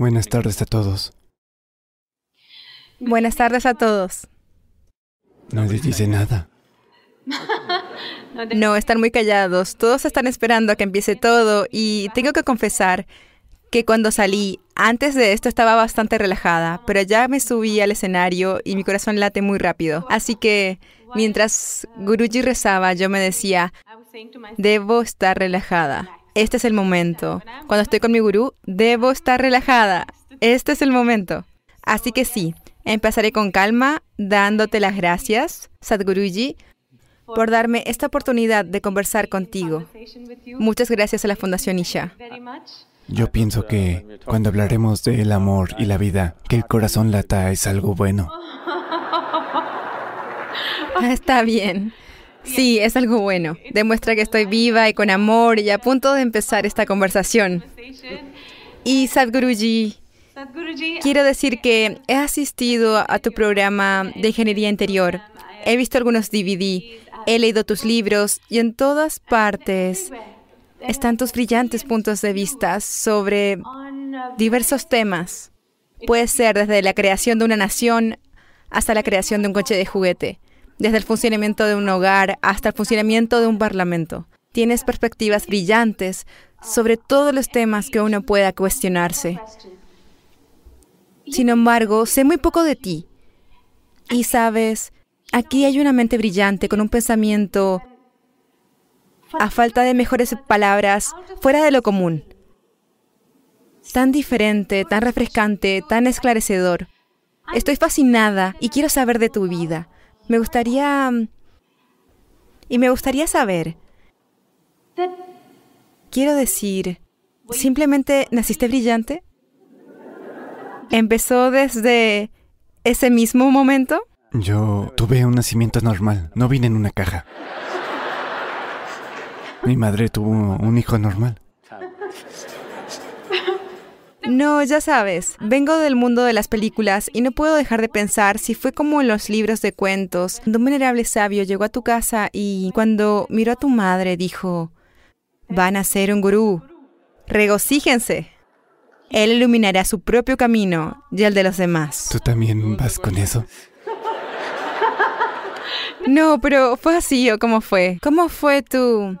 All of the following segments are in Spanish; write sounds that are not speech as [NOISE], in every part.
Buenas tardes a todos. Buenas tardes a todos. Nadie dice nada. [LAUGHS] No, están muy callados. Todos están esperando a que empiece todo y tengo que confesar que cuando salí, antes de esto estaba bastante relajada, pero ya me subí al escenario y mi corazón late muy rápido. Así que mientras Guruji rezaba, yo me decía, debo estar relajada. Este es el momento. Cuando estoy con mi gurú, debo estar relajada. Este es el momento. Así que sí, empezaré con calma, dándote las gracias, Sadhguruji, por darme esta oportunidad de conversar contigo. Muchas gracias a la Fundación Isha. Yo pienso que cuando hablaremos del amor y la vida, que el corazón lata es algo bueno. Ah, Está bien. Sí, es algo bueno. Demuestra que estoy viva y con amor y a punto de empezar esta conversación. Y Sadhguruji, quiero decir que he asistido a tu programa de ingeniería interior. He visto algunos DVD, he leído tus libros y en todas partes están tus brillantes puntos de vista sobre diversos temas. Puede ser desde la creación de una nación hasta la creación de un coche de juguete, desde el funcionamiento de un hogar hasta el funcionamiento de un parlamento. Tienes perspectivas brillantes sobre todos los temas que uno pueda cuestionarse. Sin embargo, sé muy poco de ti. Y sabes, aquí hay una mente brillante con un pensamiento, a falta de mejores palabras, fuera de lo común. Tan diferente, tan refrescante, tan esclarecedor. Estoy fascinada y quiero saber de tu vida. Me gustaría... Y me gustaría saber... Quiero decir, ¿simplemente naciste brillante? ¿Empezó desde ese mismo momento? Yo tuve un nacimiento normal, no vine en una caja. Mi madre tuvo un hijo normal. No, ya sabes, vengo del mundo de las películas y no puedo dejar de pensar si fue como en los libros de cuentos, un venerable sabio llegó a tu casa y cuando miró a tu madre dijo, van a ser un gurú, regocíjense. Él iluminará su propio camino y el de los demás. ¿Tú también vas con eso? [LAUGHS] No, pero fue así o cómo fue. ¿Cómo fue tu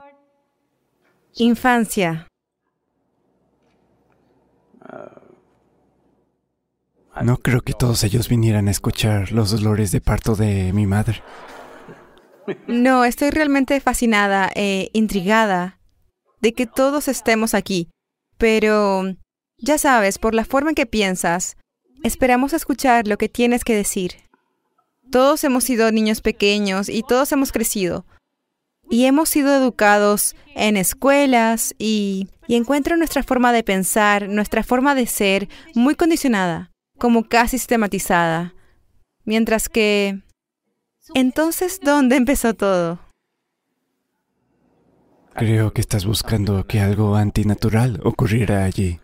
infancia? No creo que todos ellos vinieran a escuchar los dolores de parto de mi madre. No, estoy realmente fascinada e intrigada de que todos estemos aquí. Pero, ya sabes, por la forma en que piensas, esperamos escuchar lo que tienes que decir. Todos hemos sido niños pequeños y todos hemos crecido. Y hemos sido educados en escuelas y, y encuentro nuestra forma de pensar, nuestra forma de ser muy condicionada, como casi sistematizada. Mientras que... Entonces, ¿dónde empezó todo? Creo que estás buscando que algo antinatural ocurriera allí.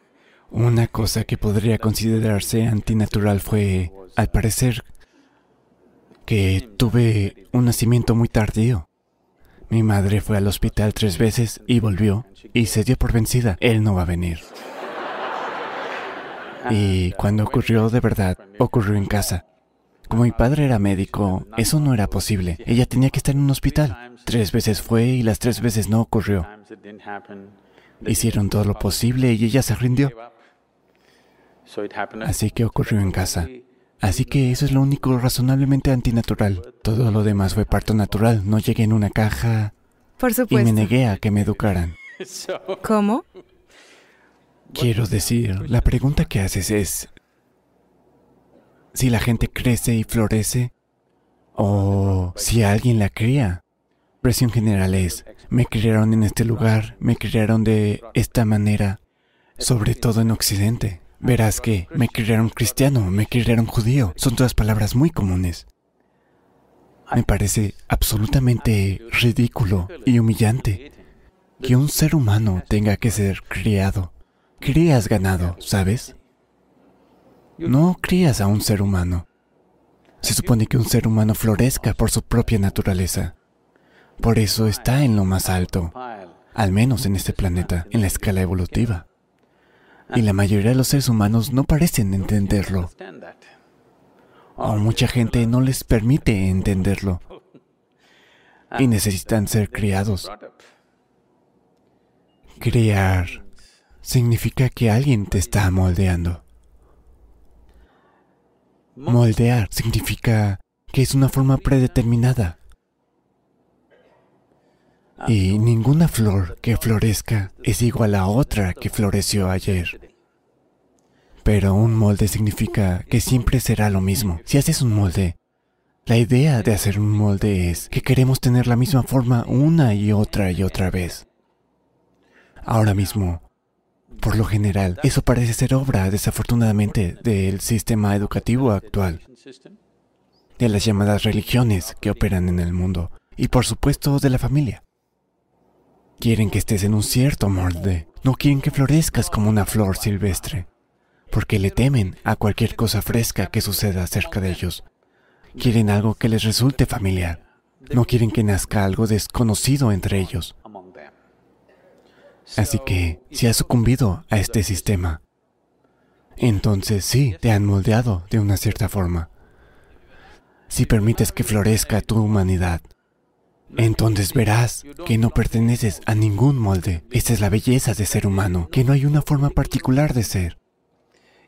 Una cosa que podría considerarse antinatural fue, al parecer, que tuve un nacimiento muy tardío. Mi madre fue al hospital tres veces y volvió y se dio por vencida. Él no va a venir. Y cuando ocurrió de verdad, ocurrió en casa. Como mi padre era médico, eso no era posible. Ella tenía que estar en un hospital. Tres veces fue y las tres veces no ocurrió. Hicieron todo lo posible y ella se rindió. Así que ocurrió en casa. Así que eso es lo único razonablemente antinatural. Todo lo demás fue parto natural. No llegué en una caja Por y supuesto. me negué a que me educaran. ¿Cómo? Quiero decir, la pregunta que haces es si la gente crece y florece o si alguien la cría. La impresión general es, me criaron en este lugar, me criaron de esta manera, sobre todo en Occidente. Verás que me criaron cristiano, me criaron judío, son todas palabras muy comunes. Me parece absolutamente ridículo y humillante que un ser humano tenga que ser criado. Crías ganado, ¿sabes? No crías a un ser humano. Se supone que un ser humano florezca por su propia naturaleza. Por eso está en lo más alto, al menos en este planeta, en la escala evolutiva. Y la mayoría de los seres humanos no parecen entenderlo. O mucha gente no les permite entenderlo. Y necesitan ser criados. Criar significa que alguien te está moldeando. Moldear significa que es una forma predeterminada. Y ninguna flor que florezca es igual a otra que floreció ayer. Pero un molde significa que siempre será lo mismo. Si haces un molde, la idea de hacer un molde es que queremos tener la misma forma una y otra y otra vez. Ahora mismo, por lo general, eso parece ser obra, desafortunadamente, del sistema educativo actual, de las llamadas religiones que operan en el mundo, y por supuesto de la familia. Quieren que estés en un cierto molde, no quieren que florezcas como una flor silvestre, porque le temen a cualquier cosa fresca que suceda cerca de ellos. Quieren algo que les resulte familiar, no quieren que nazca algo desconocido entre ellos. Así que, si has sucumbido a este sistema, entonces sí, te han moldeado de una cierta forma. Si permites que florezca tu humanidad, entonces verás que no perteneces a ningún molde. Esta es la belleza de ser humano, que no hay una forma particular de ser.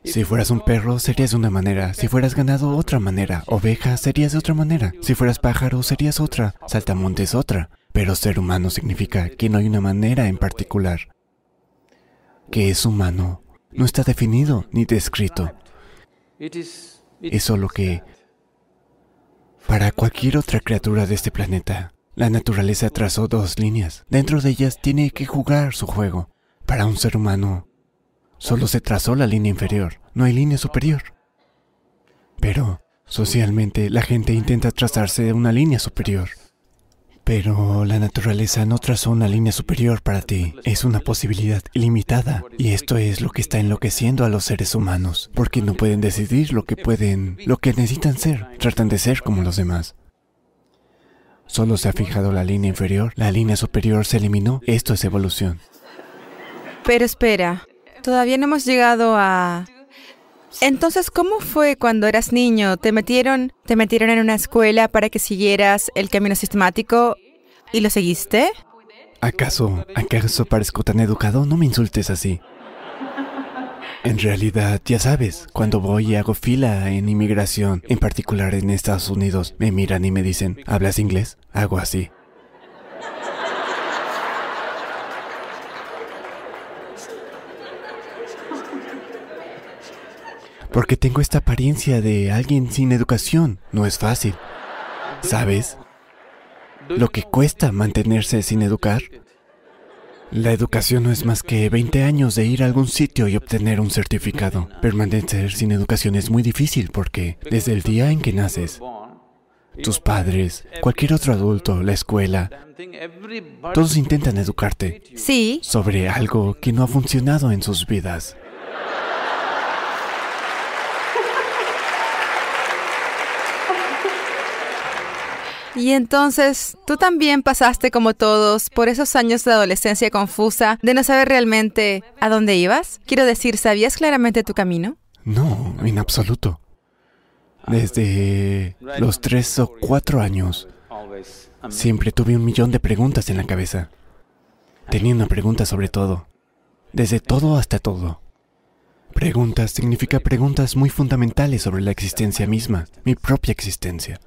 Si fueras un perro, serías de una manera. Si fueras ganado, otra manera. Oveja, serías de otra manera. Si fueras pájaro, serías otra. Saltamontes, otra. Pero ser humano significa que no hay una manera en particular. Que es humano no está definido ni descrito. Es solo que para cualquier otra criatura de este planeta, la naturaleza trazó dos líneas. Dentro de ellas tiene que jugar su juego. Para un ser humano, solo se trazó la línea inferior, no hay línea superior. Pero, socialmente, la gente intenta trazarse una línea superior. Pero la naturaleza no trazó una línea superior para ti. Es una posibilidad ilimitada. Y esto es lo que está enloqueciendo a los seres humanos. Porque no pueden decidir lo que pueden, lo que necesitan ser. Tratan de ser como los demás. Solo se ha fijado la línea inferior, la línea superior se eliminó. Esto es evolución. Pero espera, todavía no hemos llegado a... Entonces, ¿cómo fue cuando eras niño? ¿Te metieron, te metieron en una escuela para que siguieras el camino sistemático y lo seguiste? ¿Acaso, acaso parezco tan educado? No me insultes así. En realidad, ya sabes, cuando voy y hago fila en inmigración, en particular en Estados Unidos, me miran y me dicen, ¿hablas inglés? Hago así. Porque tengo esta apariencia de alguien sin educación. No es fácil. ¿Sabes? Lo que cuesta mantenerse sin educar. La educación no es más que 20 años de ir a algún sitio y obtener un certificado. Permanecer sin educación es muy difícil porque desde el día en que naces, tus padres, cualquier otro adulto, la escuela, todos intentan educarte. Sí. Sobre algo que no ha funcionado en sus vidas. Y entonces, tú también pasaste como todos por esos años de adolescencia confusa, de no saber realmente a dónde ibas. Quiero decir, ¿sabías claramente tu camino? No, en absoluto. Desde los tres o cuatro años, siempre tuve un millón de preguntas en la cabeza. Tenía una pregunta sobre todo, desde todo hasta todo. Preguntas significa preguntas muy fundamentales sobre la existencia misma, mi propia existencia.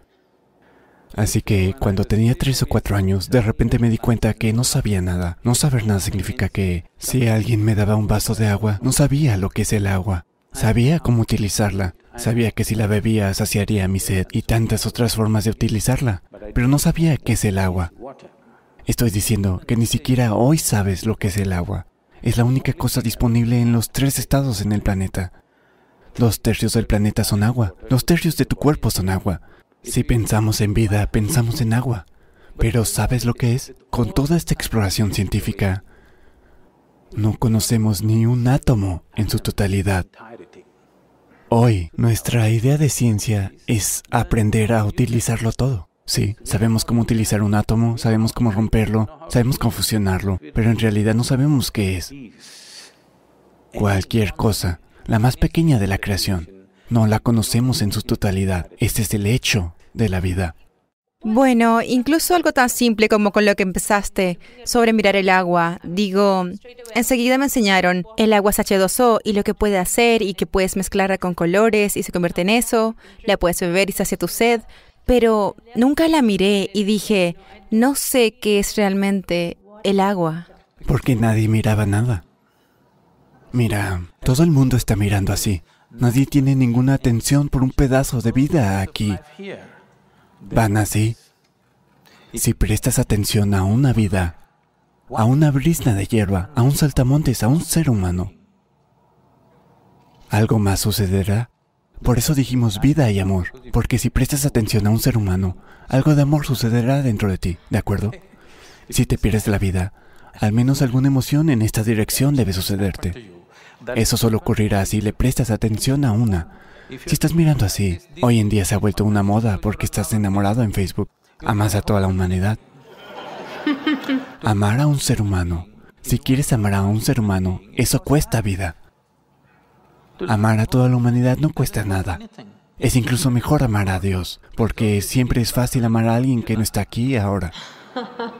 Así que cuando tenía tres o cuatro años, de repente me di cuenta que no sabía nada. No saber nada significa que si alguien me daba un vaso de agua, no sabía lo que es el agua. Sabía cómo utilizarla. Sabía que si la bebía saciaría mi sed y tantas otras formas de utilizarla. Pero no sabía qué es el agua. Estoy diciendo que ni siquiera hoy sabes lo que es el agua. Es la única cosa disponible en los tres estados en el planeta. Dos tercios del planeta son agua. Dos tercios de tu cuerpo son agua. Si pensamos en vida, pensamos en agua. Pero ¿sabes lo que es? Con toda esta exploración científica, no conocemos ni un átomo en su totalidad. Hoy, nuestra idea de ciencia es aprender a utilizarlo todo. Sí, sabemos cómo utilizar un átomo, sabemos cómo romperlo, sabemos cómo fusionarlo, pero en realidad no sabemos qué es. cualquier cosa, la más pequeña de la creación. No la conocemos en su totalidad. Este es el hecho de la vida. Bueno, incluso algo tan simple como con lo que empezaste sobre mirar el agua. Digo, enseguida me enseñaron el agua es H2O y lo que puede hacer y que puedes mezclarla con colores y se convierte en eso, la puedes beber y sacia tu sed, pero nunca la miré y dije, no sé qué es realmente el agua. Porque nadie miraba nada. Mira, todo el mundo está mirando así. Nadie tiene ninguna atención por un pedazo de vida aquí. Van así. Si prestas atención a una vida, a una brisna de hierba, a un saltamontes, a un ser humano, algo más sucederá. Por eso dijimos vida y amor, porque si prestas atención a un ser humano, algo de amor sucederá dentro de ti, ¿de acuerdo? Si te pierdes la vida, al menos alguna emoción en esta dirección debe sucederte. Eso solo ocurrirá si le prestas atención a una, si estás mirando así, hoy en día se ha vuelto una moda porque estás enamorado en Facebook. Amas a toda la humanidad. [LAUGHS] Amar a un ser humano. Si quieres amar a un ser humano, eso cuesta vida. Amar a toda la humanidad no cuesta nada. Es incluso mejor amar a Dios, porque siempre es fácil amar a alguien que no está aquí ahora. [LAUGHS]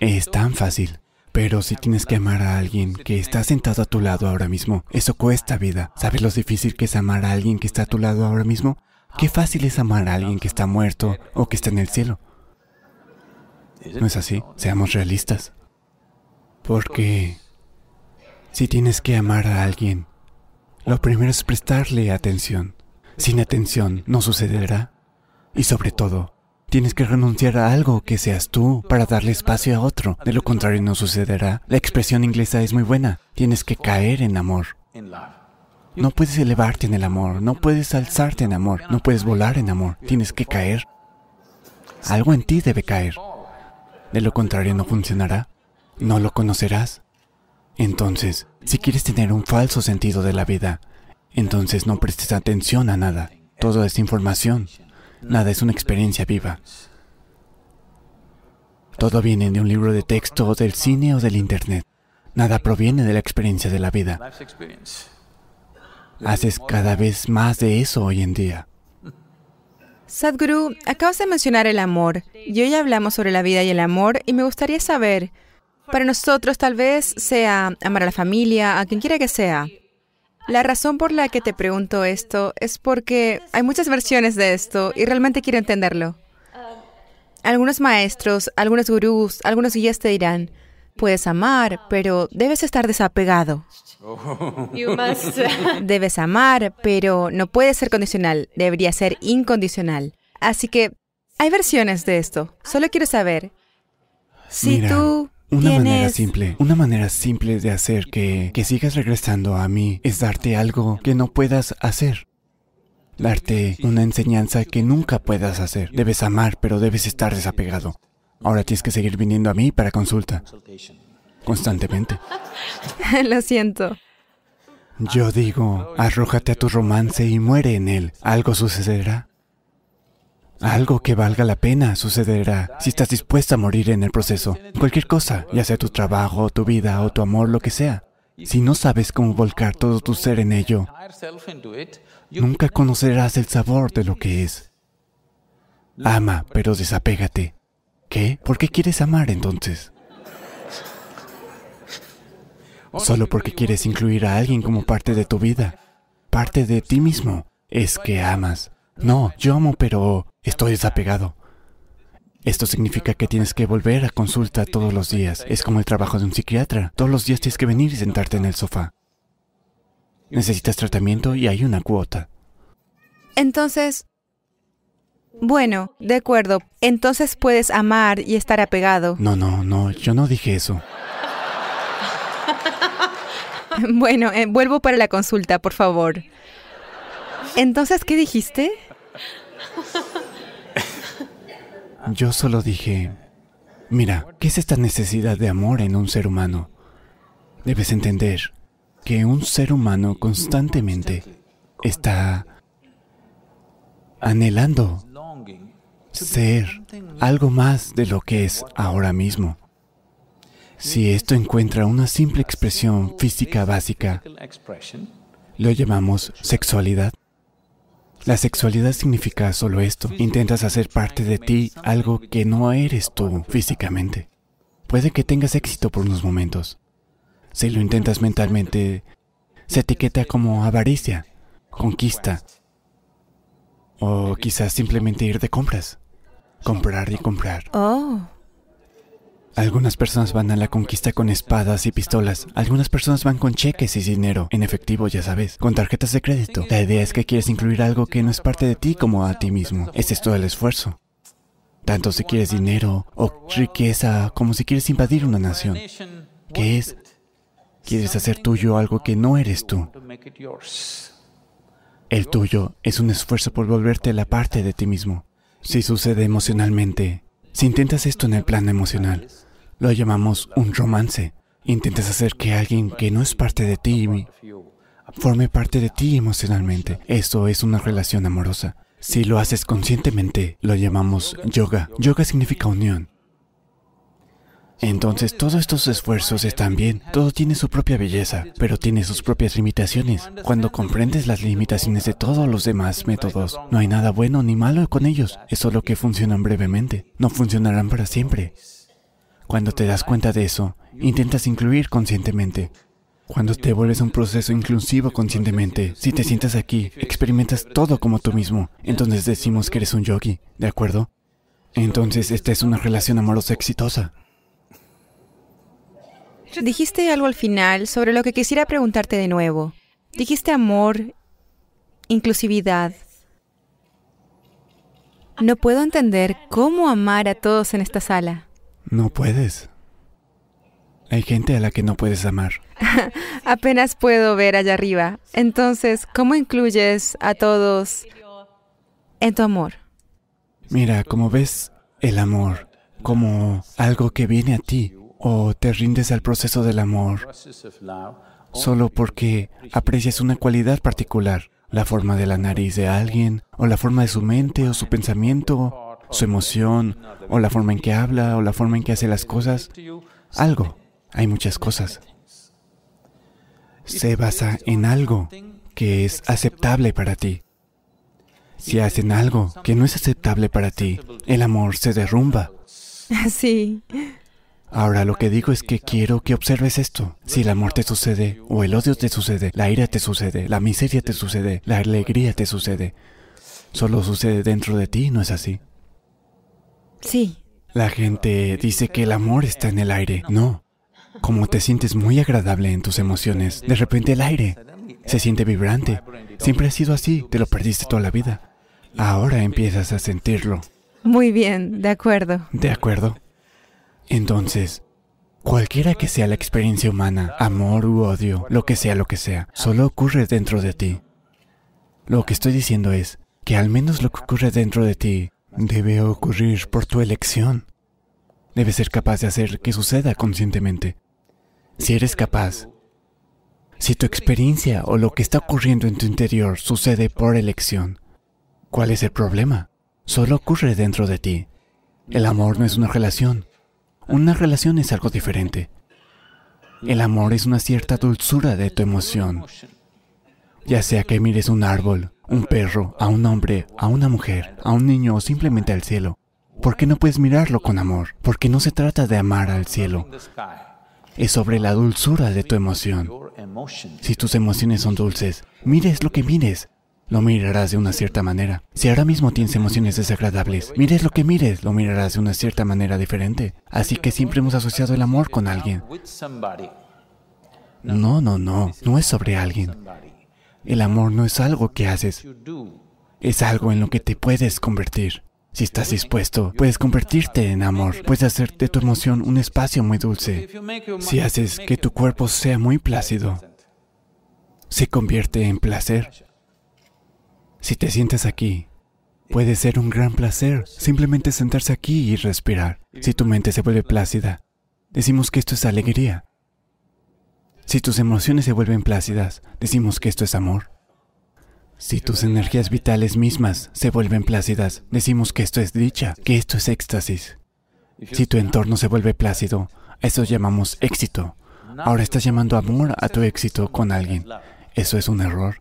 Es tan fácil. Pero si tienes que amar a alguien que está sentado a tu lado ahora mismo, eso cuesta vida. ¿Sabes lo difícil que es amar a alguien que está a tu lado ahora mismo? Qué fácil es amar a alguien que está muerto o que está en el cielo. ¿No es así? Seamos realistas. Porque si tienes que amar a alguien, lo primero es prestarle atención. Sin atención no sucederá. Y sobre todo, Tienes que renunciar a algo que seas tú para darle espacio a otro. De lo contrario no sucederá. La expresión inglesa es muy buena. Tienes que caer en amor. No puedes elevarte en el amor, no puedes alzarte en amor, no puedes volar en amor. Tienes que caer. Algo en ti debe caer. De lo contrario no funcionará. No lo conocerás. Entonces, si quieres tener un falso sentido de la vida, entonces no prestes atención a nada. Todo es información. Nada es una experiencia viva. Todo viene de un libro de texto del cine o del Internet. Nada proviene de la experiencia de la vida. Haces cada vez más de eso hoy en día. Sadhguru, acabas de mencionar el amor. Y hoy hablamos sobre la vida y el amor y me gustaría saber, para nosotros tal vez sea amar a la familia, a quien quiera que sea, la razón por la que te pregunto esto es porque hay muchas versiones de esto y realmente quiero entenderlo. Algunos maestros, algunos gurús, algunos guías te dirán, puedes amar, pero debes estar desapegado. [LAUGHS] Debes amar, pero no puede ser condicional, debería ser incondicional. Así que hay versiones de esto. Solo quiero saber si tú una manera simple, una manera simple de hacer que, que sigas regresando a mí es darte algo que no puedas hacer. Darte una enseñanza que nunca puedas hacer. Debes amar, pero debes estar desapegado. Ahora tienes que seguir viniendo a mí para consulta. Constantemente. [LAUGHS] Lo siento. Yo digo, arrójate a tu romance y muere en él. Algo sucederá. Algo que valga la pena sucederá si estás dispuesta a morir en el proceso. Cualquier cosa, ya sea tu trabajo, tu vida o tu amor, lo que sea. Si no sabes cómo volcar todo tu ser en ello, nunca conocerás el sabor de lo que es. Ama, pero desapégate. ¿Qué? ¿Por qué quieres amar entonces? Solo porque quieres incluir a alguien como parte de tu vida, parte de ti mismo, es que amas. No, yo amo, pero estoy desapegado. Esto significa que tienes que volver a consulta todos los días. Es como el trabajo de un psiquiatra. Todos los días tienes que venir y sentarte en el sofá. Necesitas tratamiento y hay una cuota. Entonces, bueno, de acuerdo. Entonces puedes amar y estar apegado. No, no, no, yo no dije eso. [LAUGHS] bueno, eh, vuelvo para la consulta, por favor. Entonces, ¿qué dijiste? [LAUGHS] Yo solo dije, mira, ¿qué es esta necesidad de amor en un ser humano? Debes entender que un ser humano constantemente está anhelando ser algo más de lo que es ahora mismo. Si esto encuentra una simple expresión física básica, lo llamamos sexualidad. La sexualidad significa solo esto. Intentas hacer parte de ti algo que no eres tú físicamente. Puede que tengas éxito por unos momentos. Si lo intentas mentalmente, se etiqueta como avaricia, conquista, o quizás simplemente ir de compras. Comprar y comprar. Oh. Algunas personas van a la conquista con espadas y pistolas. Algunas personas van con cheques y dinero, en efectivo, ya sabes, con tarjetas de crédito. La idea es que quieres incluir algo que no es parte de ti como a ti mismo. Ese es todo el esfuerzo. Tanto si quieres dinero o riqueza como si quieres invadir una nación. ¿Qué es? Quieres hacer tuyo algo que no eres tú. El tuyo es un esfuerzo por volverte la parte de ti mismo. Si sucede emocionalmente, si intentas esto en el plano emocional, lo llamamos un romance. Intentas hacer que alguien que no es parte de ti forme parte de ti emocionalmente. Eso es una relación amorosa. Si lo haces conscientemente, lo llamamos yoga. Yoga significa unión. Entonces todos estos esfuerzos están bien, todo tiene su propia belleza, pero tiene sus propias limitaciones. Cuando comprendes las limitaciones de todos los demás métodos, no hay nada bueno ni malo con ellos, es solo que funcionan brevemente, no funcionarán para siempre. Cuando te das cuenta de eso, intentas incluir conscientemente. Cuando te vuelves un proceso inclusivo conscientemente, si te sientas aquí, experimentas todo como tú mismo, entonces decimos que eres un yogi, ¿de acuerdo? Entonces esta es una relación amorosa exitosa. Dijiste algo al final sobre lo que quisiera preguntarte de nuevo. Dijiste amor, inclusividad. No puedo entender cómo amar a todos en esta sala. No puedes. Hay gente a la que no puedes amar. [LAUGHS] Apenas puedo ver allá arriba. Entonces, ¿cómo incluyes a todos en tu amor? Mira, como ves el amor como algo que viene a ti o te rindes al proceso del amor solo porque aprecias una cualidad particular, la forma de la nariz de alguien o la forma de su mente o su pensamiento su emoción, o la forma en que habla, o la forma en que hace las cosas. Algo. Hay muchas cosas. Se basa en algo que es aceptable para ti. Si hacen algo que no es aceptable para ti, el amor se derrumba. [LAUGHS] Sí. Ahora lo que digo es que quiero que observes esto. Si el amor te sucede, o el odio te sucede, la ira te sucede, la miseria te sucede, la alegría te sucede, solo sucede dentro de ti, ¿no es así? Sí. La gente dice que el amor está en el aire. No. Como te sientes muy agradable en tus emociones, de repente el aire se siente vibrante. Siempre ha sido así, te lo perdiste toda la vida. Ahora empiezas a sentirlo. Muy bien, de acuerdo. De acuerdo. Entonces, cualquiera que sea la experiencia humana, amor u odio, lo que sea lo que sea, solo ocurre dentro de ti. Lo que estoy diciendo es que al menos lo que ocurre dentro de ti debe ocurrir por tu elección. Debes ser capaz de hacer que suceda conscientemente. Si eres capaz, si tu experiencia o lo que está ocurriendo en tu interior sucede por elección, ¿cuál es el problema? Solo ocurre dentro de ti. El amor no es una relación. Una relación es algo diferente. El amor es una cierta dulzura de tu emoción. Ya sea que mires un árbol, un perro, a un hombre, a una mujer, a un niño o simplemente al cielo. ¿Por qué no puedes mirarlo con amor? Porque no se trata de amar al cielo. Es sobre la dulzura de tu emoción. Si tus emociones son dulces, mires lo que mires, lo mirarás de una cierta manera. Si ahora mismo tienes emociones desagradables, mires lo que mires, lo mirarás de una cierta manera diferente. Así que siempre hemos asociado el amor con alguien. No, no, no, no es sobre alguien. El amor no es algo que haces, es algo en lo que te puedes convertir. Si estás dispuesto, puedes convertirte en amor, puedes hacer de tu emoción un espacio muy dulce. Si haces que tu cuerpo sea muy plácido, se convierte en placer. Si te sientes aquí, puede ser un gran placer simplemente sentarse aquí y respirar. Si tu mente se vuelve plácida, decimos que esto es alegría. Si tus emociones se vuelven plácidas, decimos que esto es amor. Si tus energías vitales mismas se vuelven plácidas, decimos que esto es dicha, que esto es éxtasis. Si tu entorno se vuelve plácido, Eso llamamos éxito. Ahora estás llamando amor a tu éxito con alguien. Eso es un error.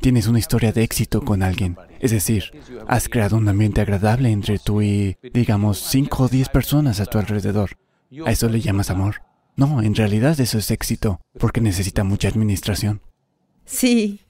Tienes una historia de éxito con alguien. Es decir, has creado un ambiente agradable entre tú y, digamos, 5 o 10 personas a tu alrededor. ¿A eso le llamas amor? No, en realidad eso es éxito, porque necesita mucha administración. Sí,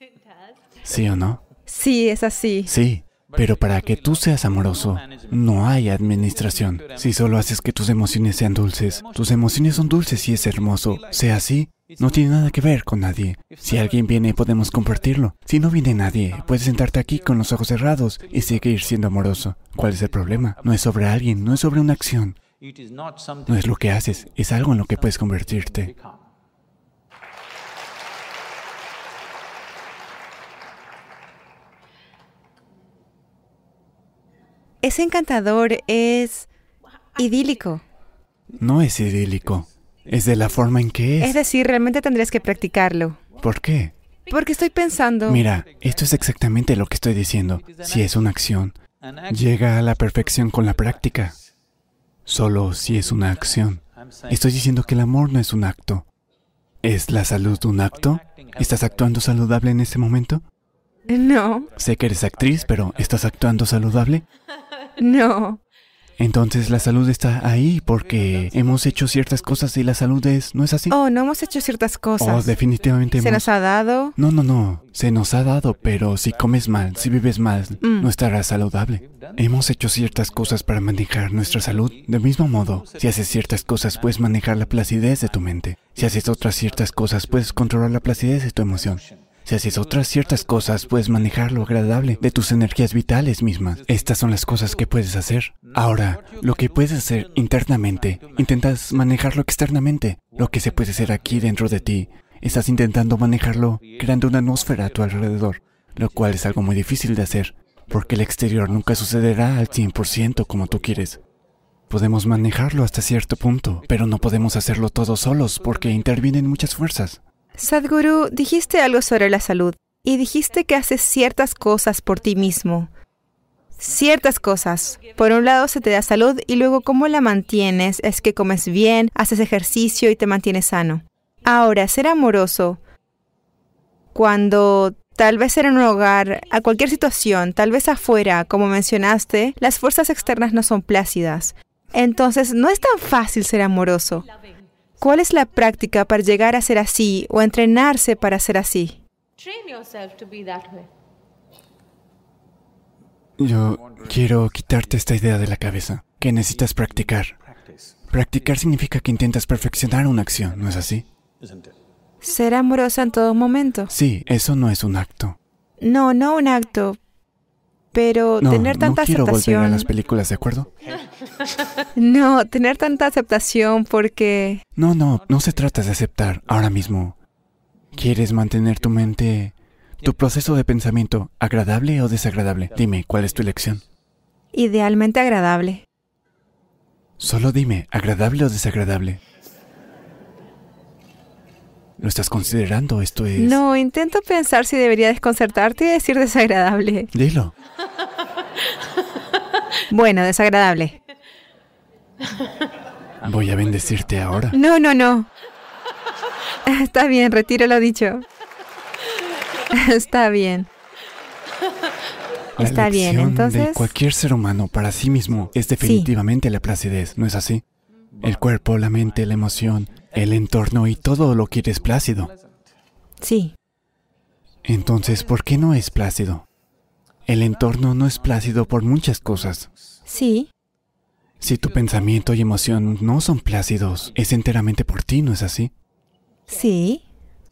¿Sí o no? sí, es así. Sí, pero para que tú seas amoroso, no hay administración. Si solo haces que tus emociones sean dulces, tus emociones son dulces y es hermoso, sea así, no tiene nada que ver con nadie. Si alguien viene, podemos compartirlo. Si no viene nadie, puedes sentarte aquí con los ojos cerrados y seguir siendo amoroso. ¿Cuál es el problema? No es sobre alguien, no es sobre una acción. No es lo que haces, es algo en lo que puedes convertirte. Es encantador, es idílico. No es idílico, es de la forma en que Es es. decir, realmente tendrías que practicarlo. ¿Por qué? Porque estoy pensando... Mira, esto es exactamente lo que estoy diciendo. Si es una acción, llega a la perfección con la práctica. Solo si es una acción. Estoy diciendo que el amor no es un acto. ¿Es la salud un acto? ¿Estás actuando saludable en este momento? No, Sé que eres actriz, pero ¿estás actuando saludable? no. Entonces la salud está ahí porque hemos hecho ciertas cosas y la salud es... ¿No es así? Oh, no hemos hecho ciertas Oh, cosas. definitivamente Se hemos... nos ha dado... No, no, no. Se nos ha dado, pero si comes mal, si vives mal, Mm. no estarás saludable. Hemos hecho ciertas cosas para manejar nuestra salud. Del mismo modo, si haces ciertas cosas, puedes manejar la placidez de tu mente. Si haces otras ciertas cosas, puedes controlar la placidez de tu emoción. Si haces otras ciertas cosas, puedes manejar lo agradable de tus energías vitales mismas. Estas son las cosas que puedes hacer. Ahora, lo que puedes hacer internamente, intentas manejarlo externamente. Lo que se puede hacer aquí dentro de ti, estás intentando manejarlo creando una atmósfera a tu alrededor, lo cual es algo muy difícil de hacer, porque el exterior nunca sucederá al 100% como tú quieres. Podemos manejarlo hasta cierto punto, pero no podemos hacerlo todos solos porque intervienen muchas fuerzas. Sadhguru, dijiste algo sobre la salud y dijiste que haces ciertas cosas por ti mismo. Ciertas cosas. Por un lado se te da salud y luego cómo la mantienes es que comes bien, haces ejercicio y te mantienes sano. Ahora, ser amoroso. Cuando tal vez en un hogar, a cualquier situación, tal vez afuera, como mencionaste, las fuerzas externas no son plácidas. Entonces, no es tan fácil ser amoroso. ¿Cuál es la práctica para llegar a ser así o entrenarse para ser así? Yo quiero quitarte esta idea de la cabeza, que necesitas practicar. Practicar significa que intentas perfeccionar una acción, ¿no es así? Ser amorosa en todo momento. Sí, eso no es un acto. No, no un acto. Pero No, tener tanta no quiero volver a aceptación. las películas, ¿de acuerdo? [LAUGHS] No, tener tanta aceptación porque... No, no, no se trata de aceptar ahora mismo. ¿Quieres mantener tu mente, tu proceso de pensamiento agradable o desagradable? Dime, ¿cuál es tu elección? Idealmente agradable. Solo dime, ¿agradable o desagradable? ¿Lo estás considerando? Esto es... No, intento pensar si debería desconcertarte y decir desagradable. Dilo. Bueno, desagradable. Voy a bendecirte ahora. No, no, no. Está bien, retiro lo dicho. Está bien. La Está bien, elección de entonces- cualquier ser humano para sí mismo es definitivamente la placidez, ¿no es así? El cuerpo, la mente, la emoción, el entorno y todo lo quieres plácido. Sí. Entonces, ¿por qué no es plácido? El entorno no es plácido por muchas cosas. Sí. Si tu pensamiento y emoción no son plácidos, es enteramente por ti, ¿no es así? Sí.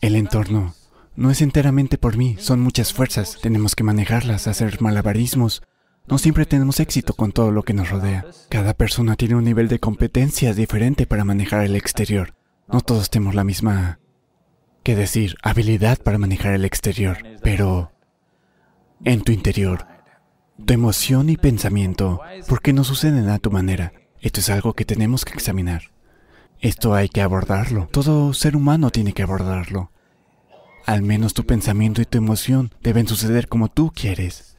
El entorno no es enteramente por mí, son muchas fuerzas, tenemos que manejarlas, hacer malabarismos. No siempre tenemos éxito con todo lo que nos rodea. Cada persona tiene un nivel de competencia diferente para manejar el exterior. No todos tenemos la misma, que decir, habilidad para manejar el exterior, pero en tu interior, tu emoción y pensamiento, ¿por qué no suceden a tu manera? Esto es algo que tenemos que examinar. Esto hay que abordarlo. Todo ser humano tiene que abordarlo. Al menos tu pensamiento y tu emoción deben suceder como tú quieres.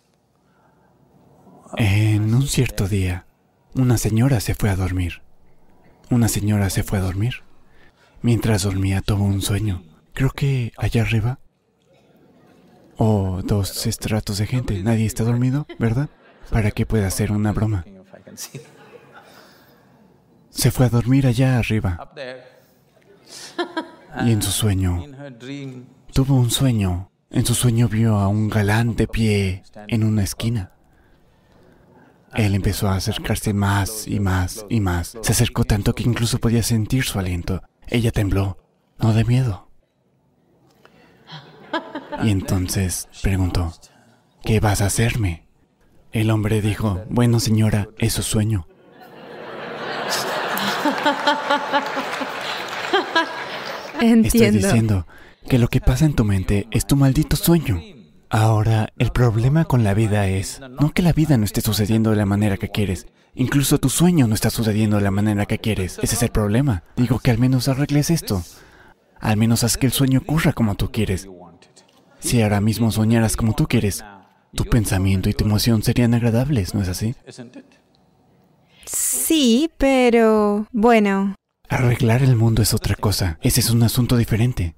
En un cierto día, una señora se fue a dormir. una señora se fue a dormir. Mientras dormía tuvo un sueño. Creo que allá arriba. O dos estratos de gente. Nadie está dormido, ¿verdad? Para que pueda hacer una broma. Se fue a dormir allá arriba. Y en su sueño, tuvo un sueño. En su sueño vio a un galán de pie en una esquina. Él empezó a acercarse más y más y más. Se acercó tanto que incluso podía sentir su aliento. Ella tembló, no de miedo. [LAUGHS] Y entonces preguntó, ¿qué vas a hacerme? El hombre dijo, bueno señora, eso es sueño. [LAUGHS] Estoy diciendo que lo que pasa en tu mente es tu maldito sueño. Ahora, el problema con la vida es no que la vida no esté sucediendo de la manera que quieres. Incluso tu sueño no está sucediendo de la manera que quieres. Ese es el problema. Digo que al menos arregles esto. Al menos haz que el sueño ocurra como tú quieres. Si ahora mismo soñaras como tú quieres, tu pensamiento y tu emoción serían agradables, ¿no es así? Sí, pero bueno, Arreglar el mundo es otra cosa. Ese es un asunto diferente.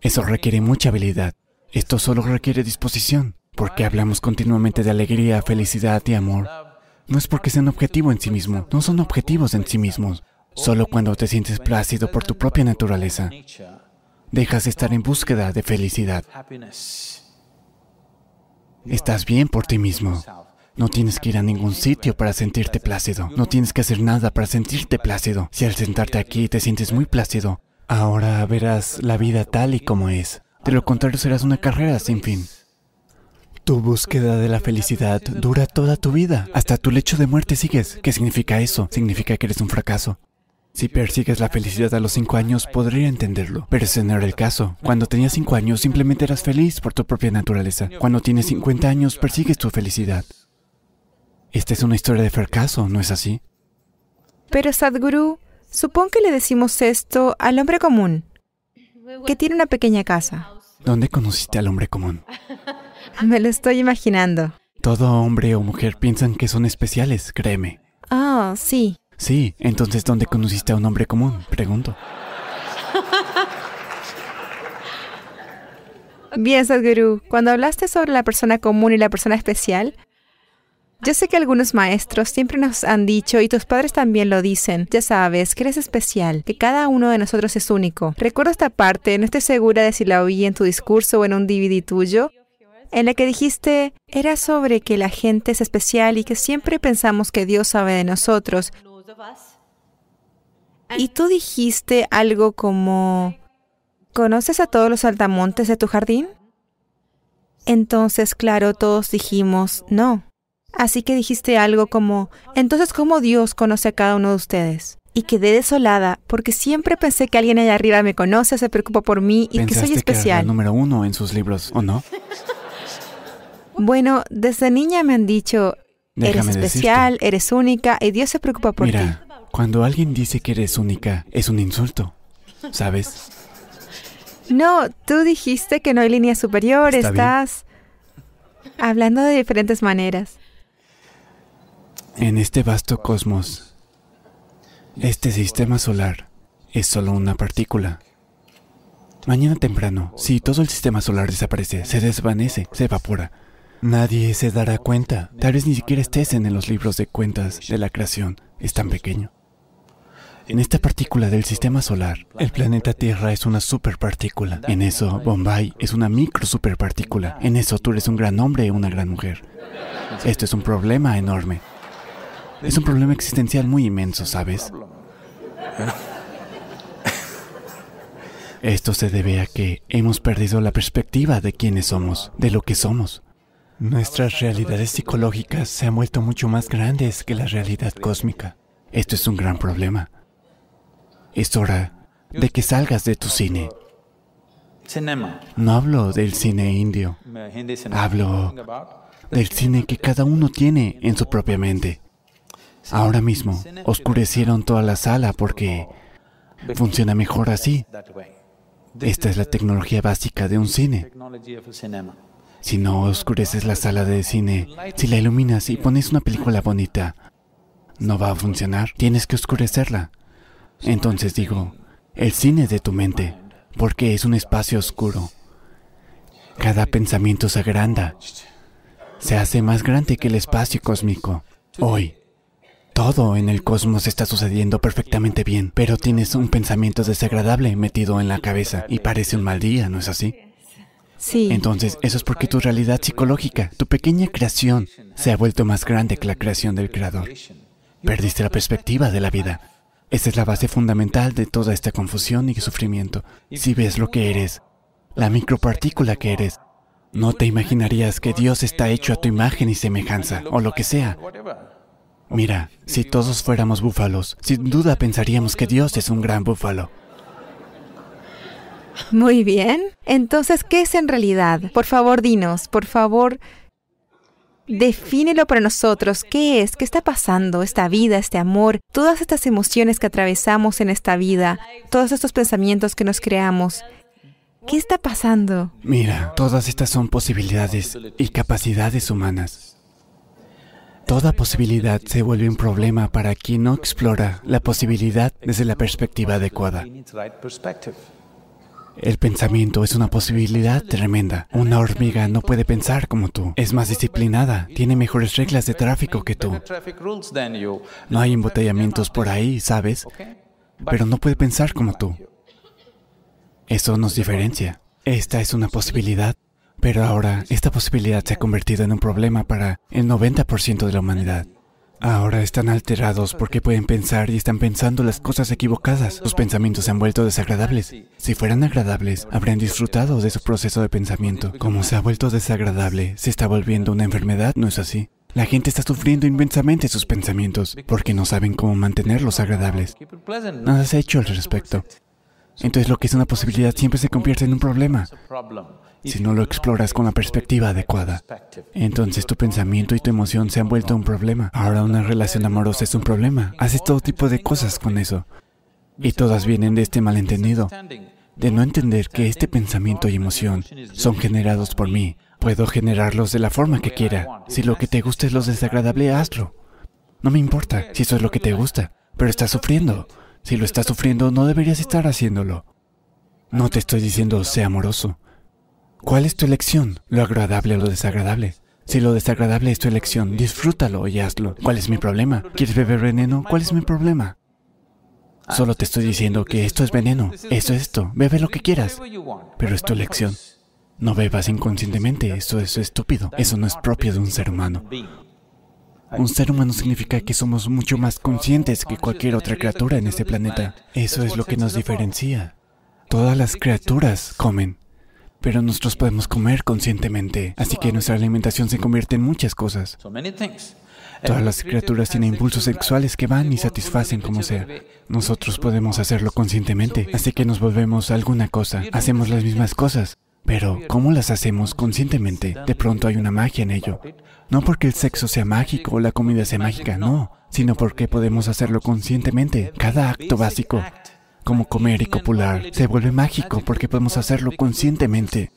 Eso requiere mucha habilidad. Esto solo requiere disposición. Porque hablamos continuamente de alegría, felicidad y amor. No es porque sea un objetivo en sí mismo. No son objetivos en sí mismos. Solo cuando te sientes plácido por tu propia naturaleza, dejas de estar en búsqueda de felicidad. Estás bien por ti mismo. No tienes que ir a ningún sitio para sentirte plácido. No tienes que hacer nada para sentirte plácido. Si al sentarte aquí te sientes muy plácido, ahora verás la vida tal y como es. De lo contrario serás una carrera sin fin. Tu búsqueda de la felicidad dura toda tu vida. Hasta tu lecho de muerte sigues. ¿Qué significa eso? Significa que eres un fracaso. Si persigues la felicidad a los cinco años, podría entenderlo. Pero ese no era el caso. Cuando tenías cinco años, simplemente eras feliz por tu propia naturaleza. Cuando tienes 50 años, persigues tu felicidad. Esta es una historia de fracaso, ¿no es así? pero Sadhguru, supón que le decimos esto al hombre común, que tiene una pequeña casa. ¿Dónde conociste al hombre común? [LAUGHS] Me lo estoy imaginando. Todo hombre o mujer piensan que son especiales, créeme. Ah, sí. Sí, entonces ¿dónde conociste a un hombre común? Pregunto. Bien, Sadhguru, cuando hablaste sobre la persona común y la persona especial, yo sé que algunos maestros siempre nos han dicho, y tus padres también lo dicen, ya sabes, que eres especial, que cada uno de nosotros es único. Recuerdo esta parte, no estoy segura de si la oí en tu discurso o en un DVD tuyo, en la que dijiste, era sobre que la gente es especial y que siempre pensamos que Dios sabe de nosotros. Y tú dijiste algo como, ¿conoces a todos los saltamontes de tu jardín? Entonces, claro, todos dijimos, no. Así que dijiste algo como, entonces, ¿cómo Dios conoce a cada uno de ustedes? Y quedé desolada porque siempre pensé que alguien allá arriba me conoce, se preocupa por mí y que ¿Pensaste soy que especial. número uno en sus libros, ¿o no? Bueno, desde niña me han dicho, eres especial, eres única y Dios se preocupa por ti. Mira, cuando alguien dice que eres única, es un insulto. ¿Sabes? No, tú dijiste que no hay línea superior, Está bien. estás hablando de diferentes maneras. En este vasto cosmos, este sistema solar es solo una partícula. Mañana temprano, si todo el sistema solar desaparece, se desvanece, se evapora. Nadie se dará cuenta. Tal vez ni siquiera estés en los libros de cuentas de la creación. Es tan pequeño. En esta partícula del sistema solar, el planeta Tierra es una superpartícula. En eso, Bombay es una micro superpartícula. En eso, tú eres un gran hombre y una gran mujer. Esto es un problema enorme. Es un problema existencial muy inmenso, ¿sabes? Esto se debe a que hemos perdido la perspectiva de quiénes somos, de lo que somos. Nuestras realidades psicológicas se han vuelto mucho más grandes que la realidad cósmica. Esto es un gran problema. Es hora de que salgas de tu cine. No hablo del cine indio, hablo del cine que cada uno tiene en su propia mente. Ahora mismo oscurecieron toda la sala porque funciona mejor así. Esta es la tecnología básica de un cine. Si no oscureces la sala de cine, si la iluminas y pones una película bonita, no va a funcionar. Tienes que oscurecerla. Entonces digo, el cine de tu mente, porque es un espacio oscuro. Cada pensamiento se agranda, se hace más grande que el espacio cósmico. Hoy, todo en el cosmos está sucediendo perfectamente bien, pero tienes un pensamiento desagradable metido en la cabeza y parece un mal día, ¿no es así? Entonces, eso es porque tu realidad psicológica, tu pequeña creación, se ha vuelto más grande que la creación del Creador. Perdiste la perspectiva de la vida. Esa es la base fundamental de toda esta confusión y sufrimiento. Si ves lo que eres, la micropartícula que eres, no te imaginarías que Dios está hecho a tu imagen y semejanza, o lo que sea. Mira, si todos fuéramos búfalos, sin duda pensaríamos que Dios es un gran búfalo. Muy bien. Entonces, ¿qué es en realidad? Por favor, dinos, por favor, defínelo para nosotros. ¿Qué es? ¿Qué está pasando? Esta vida, este amor, todas estas emociones que atravesamos en esta vida, todos estos pensamientos que nos creamos. ¿Qué está pasando? Mira, todas estas son posibilidades y capacidades humanas. Toda posibilidad se vuelve un problema para quien no explora la posibilidad desde la perspectiva adecuada. El pensamiento es una posibilidad tremenda. Una hormiga no puede pensar como tú. Es más disciplinada, tiene mejores reglas de tráfico que tú. No hay embotellamientos por ahí, ¿sabes? Pero no puede pensar como tú. Eso nos diferencia. Esta es una posibilidad, pero ahora esta posibilidad se ha convertido en un problema para el 90% de la humanidad. Ahora están alterados porque pueden pensar y están pensando las cosas equivocadas. Sus pensamientos se han vuelto desagradables. Si fueran agradables, habrían disfrutado de su proceso de pensamiento. Como se ha vuelto desagradable, se está volviendo una enfermedad, ¿no es así? La gente está sufriendo inmensamente sus pensamientos porque no saben cómo mantenerlos agradables. Nada se ha hecho al respecto. Entonces lo que es una posibilidad siempre se convierte en un problema si no lo exploras con la perspectiva adecuada. Entonces tu pensamiento y tu emoción se han vuelto un problema. Ahora una relación amorosa es un problema. Haces todo tipo de cosas con eso. Y todas vienen de este malentendido, de no entender que este pensamiento y emoción son generados por mí. Puedo generarlos de la forma que quiera. Si lo que te gusta es lo desagradable, hazlo. No me importa si eso es lo que te gusta, pero estás sufriendo. Si lo estás sufriendo, no deberías estar haciéndolo. No te estoy diciendo sea amoroso. ¿Cuál es tu elección? ¿Lo agradable o lo desagradable? Si lo desagradable es tu elección, disfrútalo y hazlo. ¿Cuál es mi problema? ¿Quieres beber veneno? ¿Cuál es mi problema? Solo te estoy diciendo que esto es veneno, esto es esto, bebe lo que quieras, pero es tu elección. No bebas inconscientemente, eso es estúpido, eso no es propio de un ser humano. Un ser humano significa que somos mucho más conscientes que cualquier otra criatura en este planeta. Eso es lo que nos diferencia. Todas las criaturas comen, pero nosotros podemos comer conscientemente, así que nuestra alimentación se convierte en muchas cosas. Todas las criaturas tienen impulsos sexuales que van y satisfacen como sea. Nosotros podemos hacerlo conscientemente, así que nos volvemos alguna cosa, hacemos las mismas cosas. Pero, ¿cómo las hacemos conscientemente? De pronto hay una magia en ello. No porque el sexo sea mágico o la comida sea mágica, no, sino porque podemos hacerlo conscientemente. Cada acto básico como comer y copular, se vuelve mágico porque podemos hacerlo conscientemente.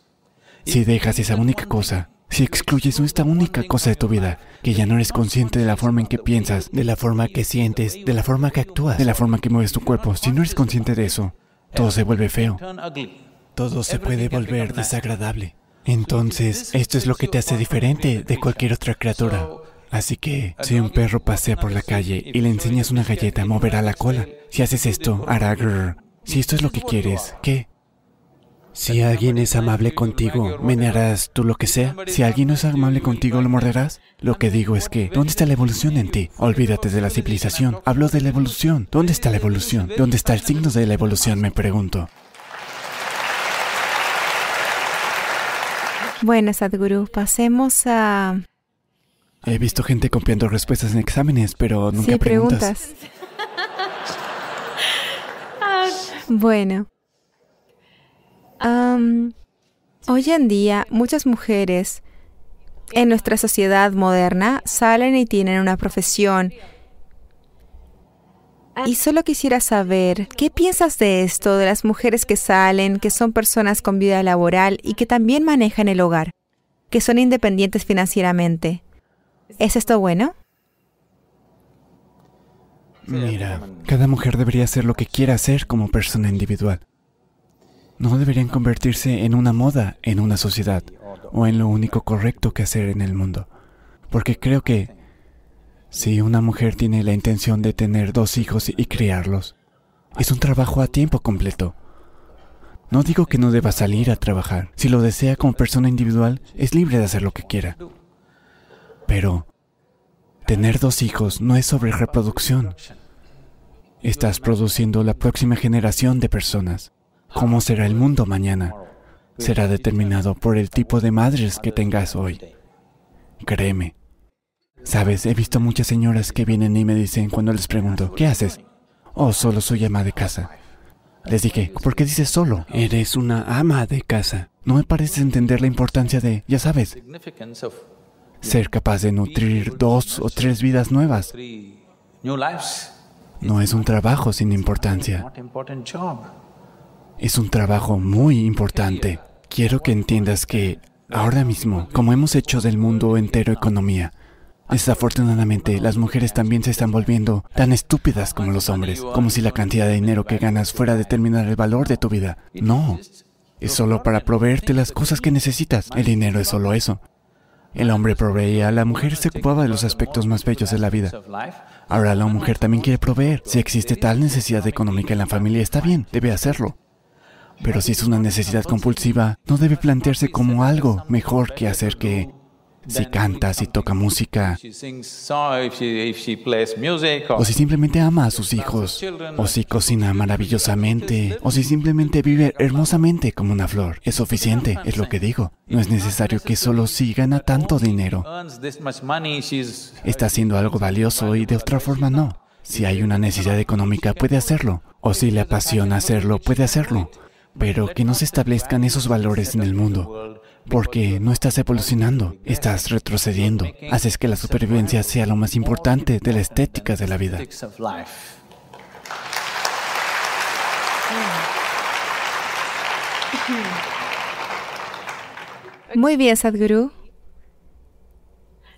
Si dejas esa única cosa, si excluyes esta única cosa de tu vida, que ya no eres consciente de la forma en que piensas, de la forma que sientes, de la forma que actúas, de la forma que mueves tu cuerpo, si no eres consciente de eso, todo se vuelve feo. Todo se puede volver desagradable. Entonces, esto es lo que te hace diferente de cualquier otra criatura. Así que, si un perro pasea por la calle y le enseñas una galleta, moverá la cola. Si haces esto, hará grrr. Si esto es lo que quieres, ¿qué? Si alguien es amable contigo, menearás tú lo que sea. Si alguien no es amable contigo, lo morderás. Lo que digo es que, ¿dónde está la evolución en ti? Olvídate de la civilización. Hablo de la evolución. ¿Dónde está la evolución? ¿Dónde está el signo de la evolución? Me pregunto. Bueno, Sadhguru, pasemos a He visto gente copiando respuestas en exámenes, pero nunca sí, preguntas. bueno. hoy en día, muchas mujeres en nuestra sociedad moderna salen y tienen una profesión. Y solo quisiera saber, ¿qué piensas de esto, de las mujeres que salen, que son personas con vida laboral y que también manejan el hogar, que son independientes financieramente? ¿Es esto bueno? Mira, cada mujer debería hacer lo que quiera hacer como persona individual. No deberían convertirse en una moda en una sociedad o en lo único correcto que hacer en el mundo. Porque creo que si una mujer tiene la intención de tener dos hijos y criarlos, es un trabajo a tiempo completo. No digo que no deba salir a trabajar. Si lo desea como persona individual, es libre de hacer lo que quiera. Pero tener dos hijos no es sobre reproducción. Estás produciendo la próxima generación de personas. ¿Cómo será el mundo mañana? Será determinado por el tipo de madres que tengas hoy. Créeme. Sabes, he visto muchas señoras que vienen y me dicen cuando les pregunto, ¿qué haces? Oh, solo soy ama de casa. Les dije, ¿por qué dices solo? Eres una ama de casa. No me pareces entender la importancia de, ya sabes, ser capaz de nutrir dos o tres vidas nuevas. No es un trabajo sin importancia. Es un trabajo muy importante. Quiero que entiendas que ahora mismo, como hemos hecho del mundo entero economía, Desafortunadamente, las mujeres también se están volviendo tan estúpidas como los hombres, como si la cantidad de dinero que ganas fuera a determinar el valor de tu vida. No, es solo para proveerte las cosas que necesitas. El dinero es solo eso. El hombre proveía, la mujer se ocupaba de los aspectos más bellos de la vida. Ahora la mujer también quiere proveer. Si existe tal necesidad económica en la familia, está bien, debe hacerlo. Pero si es una necesidad compulsiva, no debe plantearse como algo mejor que hacer que si canta, si toca música, o si simplemente ama a sus hijos, o si cocina maravillosamente, o si simplemente vive hermosamente como una flor. Es suficiente, es lo que digo. No es necesario que solo si gana tanto dinero. Está haciendo algo valioso y de otra forma no. Si hay una necesidad económica, puede hacerlo. O si le apasiona hacerlo, puede hacerlo. Pero que no se establezcan esos valores en el mundo porque no estás evolucionando, estás retrocediendo. Haces que la supervivencia sea lo más importante de la estética de la vida. Muy bien, Sadhguru.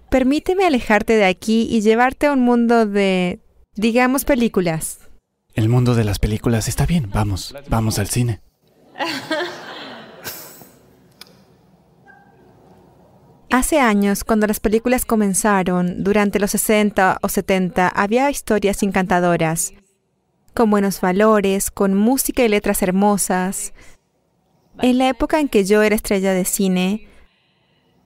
Permíteme alejarte de aquí y llevarte a un mundo de, digamos, películas. El mundo de las películas está bien, vamos, vamos al cine. [LAUGHS] Hace años, cuando las películas comenzaron, durante los 60 o 70, había historias encantadoras, con buenos valores, con música y letras hermosas. En la época en que yo era estrella de cine,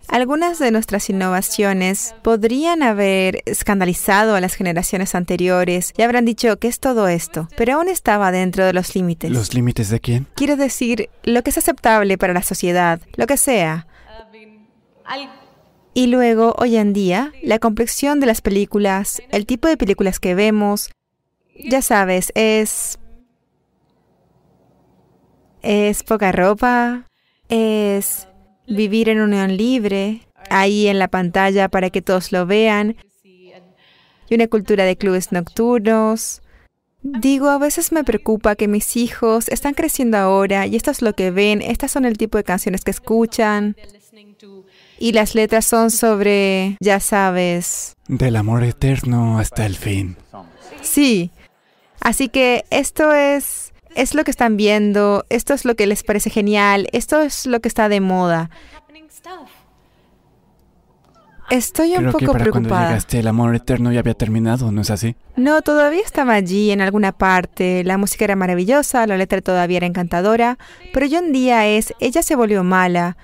algunas de nuestras innovaciones podrían haber escandalizado a las generaciones anteriores y habrán dicho que es todo esto, pero aún estaba dentro de los límites. ¿Los límites de quién? Quiero decir, lo que es aceptable para la sociedad, lo que sea. Y luego, hoy en día, la complexión de las películas, el tipo de películas que vemos, ya sabes, es... Es poca ropa, es vivir en unión libre, ahí en la pantalla para que todos lo vean, y una cultura de clubes nocturnos. Digo, a veces me preocupa que mis hijos están creciendo ahora y esto es lo que ven, estas son el tipo de canciones que escuchan. Y las letras son sobre, ya sabes. Del amor eterno hasta el fin. Sí. Así que esto es, es lo que están viendo, esto es lo que les parece genial, esto es lo que está de moda. Estoy un Creo poco que para cuando preocupada. llegaste el amor eterno ya había terminado, ¿no es así? No, todavía estaba allí en alguna parte. La música era maravillosa, la letra todavía era encantadora, pero ya un día es, ella se volvió mala.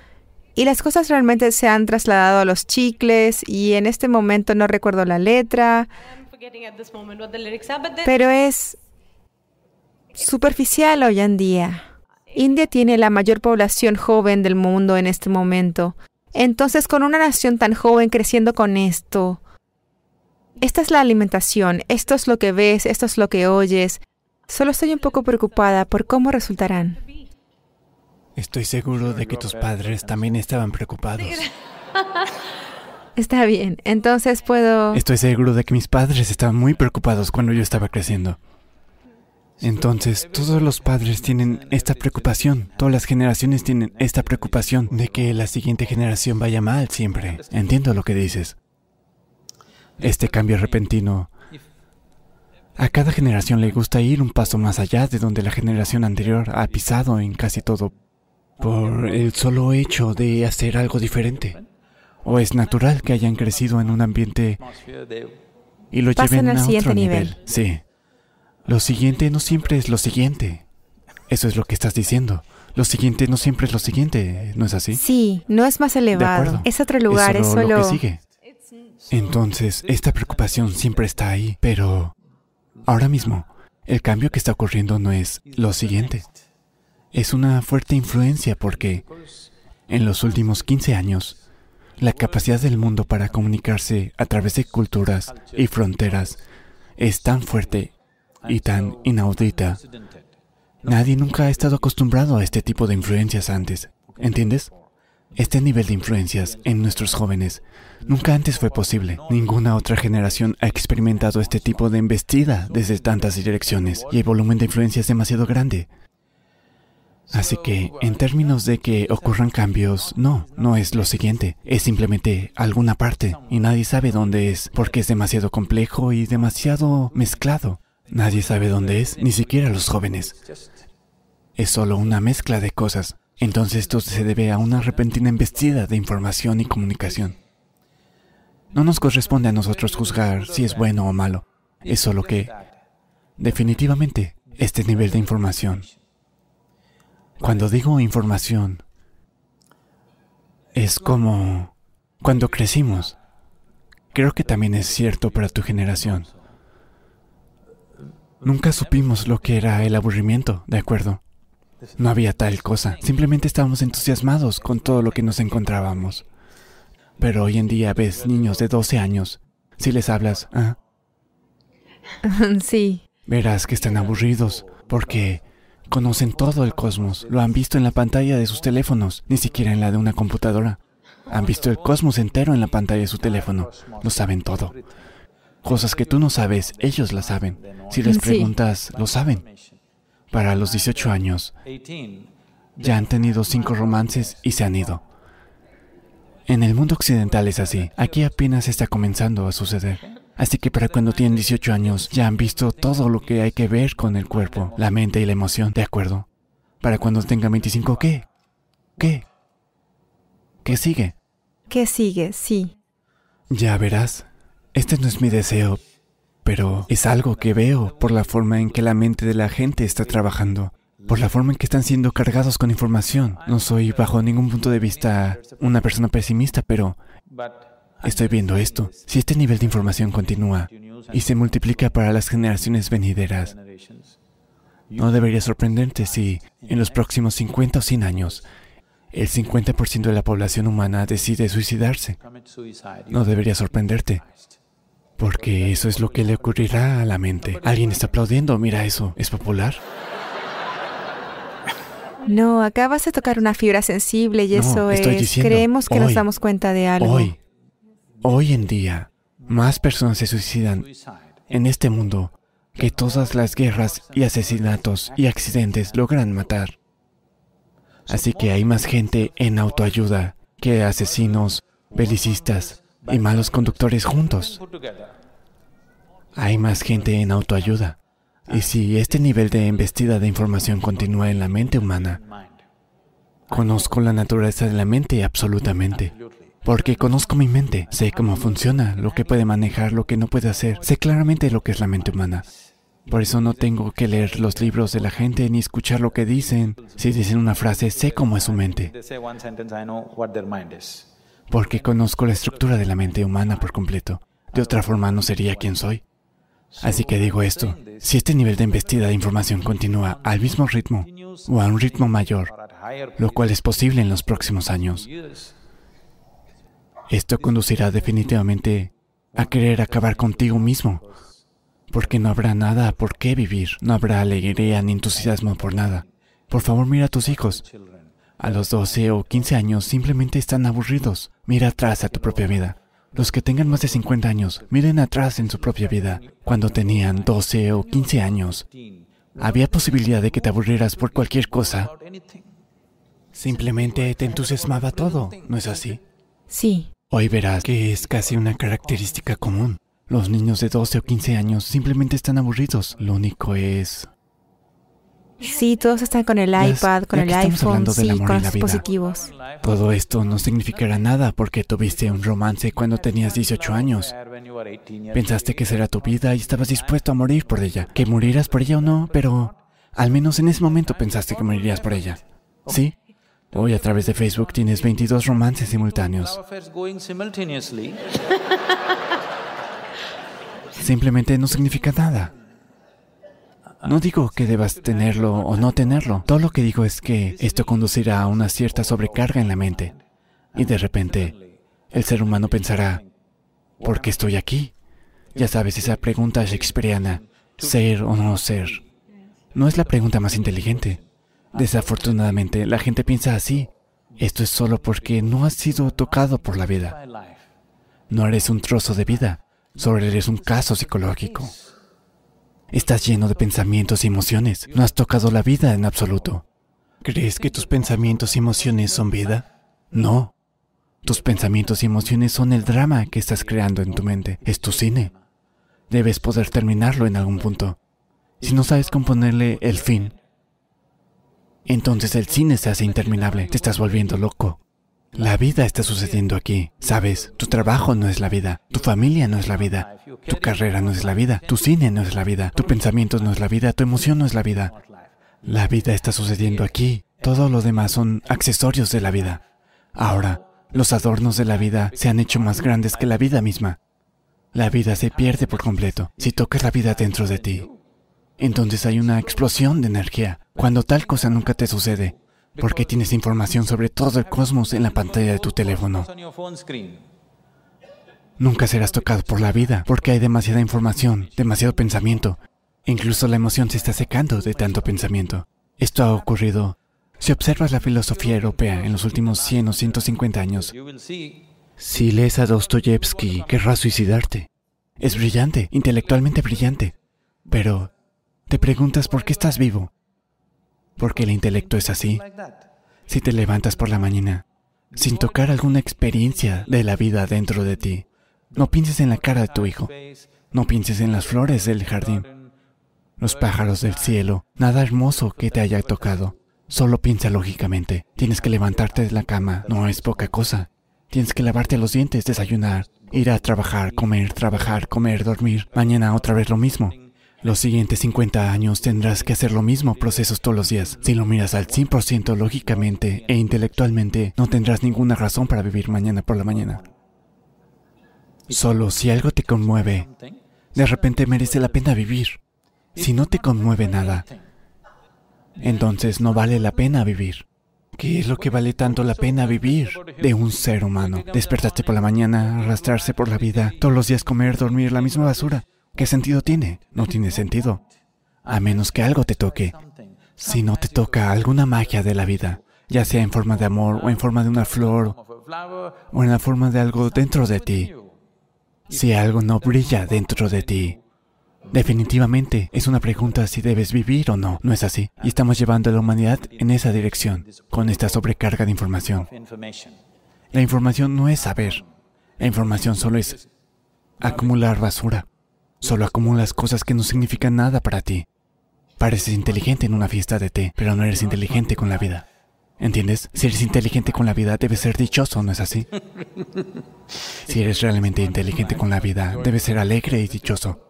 Y las cosas realmente se han trasladado a los chicles y en este momento no recuerdo la letra, pero es superficial hoy en día. India tiene la mayor población joven del mundo en este momento. Entonces, con una nación tan joven creciendo con esto, esta es la alimentación, esto es lo que ves, esto es lo que oyes. Solo estoy un poco preocupada por cómo resultarán. Estoy seguro de que tus padres también estaban preocupados. [LAUGHS] Está bien, entonces puedo... Estoy seguro de que mis padres estaban muy preocupados cuando yo estaba creciendo. Entonces, todos los padres tienen esta preocupación, todas las generaciones tienen esta preocupación de que la siguiente generación vaya mal siempre. Entiendo lo que dices. Este cambio repentino A cada generación le gusta ir un paso más allá de donde la generación anterior ha pisado en casi todo por el solo hecho de hacer algo diferente. O es natural que hayan crecido en un ambiente y lo Pasan lleven al a siguiente otro nivel. nivel. Sí. Lo siguiente no siempre es lo siguiente. Eso es lo que estás diciendo. Lo siguiente no siempre es lo siguiente, ¿no es así? Sí, no es más elevado. Es otro lugar, es solo lo solo... que sigue. Entonces, esta preocupación siempre está ahí, pero ahora mismo, el cambio que está ocurriendo no es lo siguiente. Es una fuerte influencia porque en los últimos 15 años, la capacidad del mundo para comunicarse a través de culturas y fronteras es tan fuerte y tan inaudita. Nadie nunca ha estado acostumbrado a este tipo de influencias antes, ¿entiendes? Este nivel de influencias en nuestros jóvenes nunca antes fue posible. Ninguna otra generación ha experimentado este tipo de embestida desde tantas direcciones y el volumen de influencia es demasiado grande. Así que, en términos de que ocurran cambios, no, no es lo siguiente, es simplemente alguna parte y nadie sabe dónde es porque es demasiado complejo y demasiado mezclado. Nadie sabe dónde es, ni siquiera los jóvenes. Es solo una mezcla de cosas. Entonces esto se debe a una repentina embestida de información y comunicación. No nos corresponde a nosotros juzgar si es bueno o malo. Es solo que, definitivamente, este nivel de información. Cuando digo información, es como cuando crecimos. Creo que también es cierto para tu generación. Nunca supimos lo que era el aburrimiento, ¿de acuerdo? No había tal cosa. Simplemente estábamos entusiasmados con todo lo que nos encontrábamos. Pero hoy en día ves niños de 12 años. Si les hablas, ah, [LAUGHS] sí. verás que están aburridos porque conocen todo el cosmos. Lo han visto en la pantalla de sus teléfonos, ni siquiera en la de una computadora. Han visto el cosmos entero en la pantalla de su teléfono. Lo saben todo. Cosas que tú no sabes, ellos las saben. Si les preguntas, lo saben. Para los 18 años, 18, ya han tenido cinco romances y se han ido. En el mundo occidental es así. Aquí apenas está comenzando a suceder. Así que para cuando tienen 18 años ya han visto todo lo que hay que ver con el cuerpo, la mente y la emoción, ¿de acuerdo? Para cuando tengan 25, ¿qué? ¿Qué? ¿Qué sigue? ¿Qué sigue? Sí. Ya verás. Este no es mi deseo, pero es algo que veo por la forma en que la mente de la gente está trabajando, por la forma en que están siendo cargados con información. No soy bajo ningún punto de vista una persona pesimista, pero estoy viendo esto. Si este nivel de información continúa y se multiplica para las generaciones venideras, no debería sorprenderte si en los próximos 50 o 100 años el 50% de la población humana decide suicidarse. No debería sorprenderte. Porque eso es lo que le ocurrirá a la mente. Alguien está aplaudiendo, mira eso, ¿es popular? No, acabas de tocar una fibra sensible y No, eso estoy es... diciendo, Creemos que nos damos cuenta de algo. Hoy, hoy en día, más personas se suicidan en este mundo que todas las guerras y asesinatos y accidentes logran matar. Así que hay más gente en autoayuda que asesinos, belicistas y malos conductores juntos. Hay más gente en autoayuda. Y si este nivel de embestida de información continúa en la mente humana, conozco la naturaleza de la mente absolutamente. Porque conozco mi mente, sé cómo funciona, lo que puede manejar, lo que no puede hacer, sé claramente lo que es la mente humana. Por eso no tengo que leer los libros de la gente ni escuchar lo que dicen. Si dicen una frase, sé cómo es su mente, porque conozco la estructura de la mente humana por completo. De otra forma no sería quien soy. Así que digo esto, si este nivel de embestida de información continúa al mismo ritmo o a un ritmo mayor, lo cual es posible en los próximos años, esto conducirá definitivamente a querer acabar contigo mismo, porque no habrá nada por qué vivir, no habrá alegría ni entusiasmo por nada. Por favor, mira a tus hijos. A los 12 o 15 años simplemente están aburridos. Mira atrás a tu propia vida. Los que tengan más de 50 años, miren atrás en su propia vida. Cuando tenían 12 o 15 años, había posibilidad de que te aburrieras por cualquier cosa. Simplemente te entusiasmaba todo, ¿no es así? Sí. Hoy verás que es casi una característica común. Los niños de 12 o 15 años simplemente están aburridos. Lo único es... Sí, todos están con el iPad, con el iPhone, sí, con los dispositivos. Todo esto no significará nada porque tuviste un romance cuando tenías 18 años. Pensaste que será tu vida y estabas dispuesto a morir por ella. Que murieras por ella o no, pero al menos en ese momento pensaste que morirías por ella. ¿Sí? Hoy a través de Facebook tienes 22 romances simultáneos. Simplemente no significa nada. No digo que debas tenerlo o no tenerlo. Todo lo que digo es que esto conducirá a una cierta sobrecarga en la mente. Y de repente, el ser humano pensará, ¿por qué estoy aquí? Ya sabes, esa pregunta shakespeariana, ser o no ser, no es la pregunta más inteligente. Desafortunadamente, la gente piensa así. Esto es solo porque no has sido tocado por la vida. No eres un trozo de vida, solo eres un caso psicológico. Estás lleno de pensamientos y emociones. No has tocado la vida en absoluto. ¿Crees que tus pensamientos y emociones son vida? No. Tus pensamientos y emociones son el drama que estás creando en tu mente. Es tu cine. Debes poder terminarlo en algún punto. Si no sabes componerle el fin, entonces el cine se hace interminable. Te estás volviendo loco. La vida está sucediendo aquí. Sabes, tu trabajo no es la vida, tu familia no es la vida, tu carrera no es la vida, tu cine no es la vida, tu pensamiento no es la vida, tu emoción no es la vida. La vida está sucediendo aquí. Todo lo demás son accesorios de la vida. Ahora, los adornos de la vida se han hecho más grandes que la vida misma. La vida se pierde por completo si tocas la vida dentro de ti. Entonces hay una explosión de energía, cuando tal cosa nunca te sucede, porque tienes información sobre todo el cosmos en la pantalla de tu teléfono. Nunca serás tocado por la vida, porque hay demasiada información, demasiado pensamiento. Incluso la emoción se está secando de tanto pensamiento. Esto ha ocurrido. Si observas la filosofía europea en los últimos 100 o 150 años, si lees a Dostoyevsky, querrás suicidarte. Es brillante, intelectualmente brillante. Pero te preguntas por qué estás vivo. Porque el intelecto es así. Si te levantas por la mañana sin tocar alguna experiencia de la vida dentro de ti, no pienses en la cara de tu hijo, no pienses en las flores del jardín, los pájaros del cielo, nada hermoso que te haya tocado. Solo piensa lógicamente. Tienes que levantarte de la cama, no es poca cosa. Tienes que lavarte los dientes, desayunar, ir a trabajar, comer, trabajar, comer, dormir. Mañana otra vez lo mismo. Los siguientes 50 años tendrás que hacer lo mismo, procesos todos los días. Si lo miras al 100% lógicamente e intelectualmente, no tendrás ninguna razón para vivir mañana por la mañana. Solo si algo te conmueve, de repente merece la pena vivir. Si no te conmueve nada, entonces no vale la pena vivir. ¿Qué es lo que vale tanto la pena vivir de un ser humano? Despertarse por la mañana, arrastrarse por la vida, todos los días comer, dormir la misma basura. ¿Qué sentido tiene? No tiene sentido. A menos que algo te toque. Si no te toca alguna magia de la vida, ya sea en forma de amor o en forma de una flor o en la forma de algo dentro de ti, si algo no brilla dentro de ti, definitivamente es una pregunta si debes vivir o no. No es así. Y estamos llevando a la humanidad en esa dirección, con esta sobrecarga de información. La información no es saber. La información solo es acumular basura. Solo acumulas cosas que no significan nada para ti. Pareces inteligente en una fiesta de té, pero no eres inteligente con la vida. ¿Entiendes? Si eres inteligente con la vida, debes ser dichoso, ¿no es así? [LAUGHS] Si eres realmente inteligente con la vida, debes ser alegre y dichoso.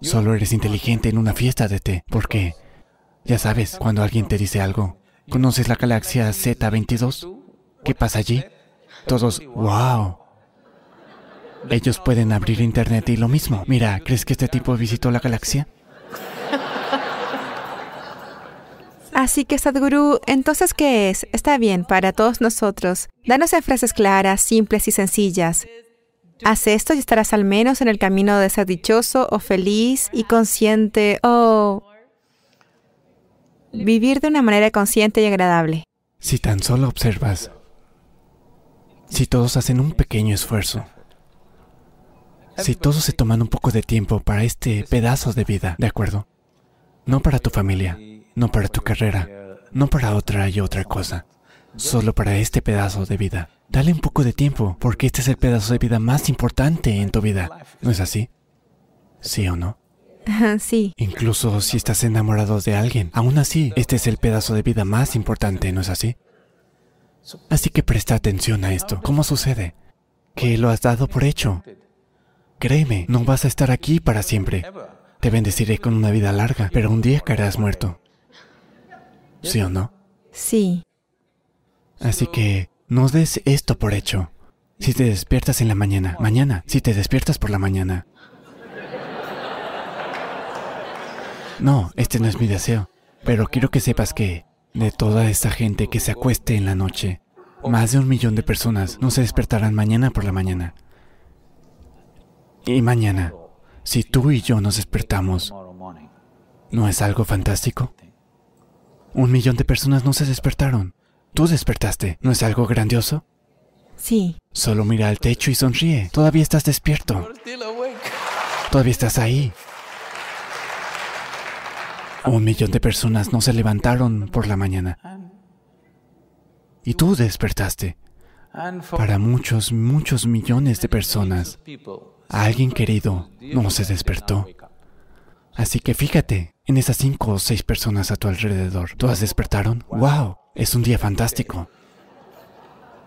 Solo eres inteligente en una fiesta de té, porque, ya sabes, cuando alguien te dice algo, ¿conoces la galaxia Z22? ¿Qué pasa allí? Todos, wow. Ellos pueden abrir internet y lo mismo. Mira, ¿crees que este tipo visitó la galaxia? Así que Sadhguru, entonces, ¿qué es? Está bien, para todos nosotros. Danos en frases claras, simples y sencillas. Haz esto y estarás al menos en el camino de ser dichoso o feliz y consciente o vivir de una manera consciente y agradable. Si tan solo observas, si todos hacen un pequeño esfuerzo, si todos se toman un poco de tiempo para este pedazo de vida, ¿de acuerdo? No para tu familia, no para tu carrera, no para otra y otra cosa, solo para este pedazo de vida. Dale un poco de tiempo, porque este es el pedazo de vida más importante en tu vida. ¿No es así? ¿Sí o no? [LAUGHS] Sí, Incluso si estás enamorado de alguien, aún así, este es el pedazo de vida más importante, ¿no es así? Así que presta atención a esto. ¿Cómo sucede? Que lo has dado por hecho. Créeme, no vas a estar aquí para siempre. Te bendeciré con una vida larga, pero un día caerás muerto. ¿Sí o no? sí, Así que no des esto por hecho. Si te despiertas en la mañana, mañana, si te despiertas por la mañana. No, este no es mi deseo. Pero quiero que sepas que de toda esa gente que se acueste en la noche, más de un millón de personas no se despertarán mañana por la mañana. Y mañana, si tú y yo nos despertamos. ¿no es algo fantástico? Un millón de personas no se despertaron. Tú despertaste. ¿No es algo grandioso? sí, Solo mira al techo y sonríe. Todavía estás despierto. Todavía estás ahí. Un millón de personas no se levantaron por la mañana. Y tú despertaste. Para muchos, muchos millones de personas, people, alguien querido no se despertó. Así que fíjate en esas cinco o seis personas a tu alrededor. ¿Todas despertaron? ¡Wow! Es un día fantástico.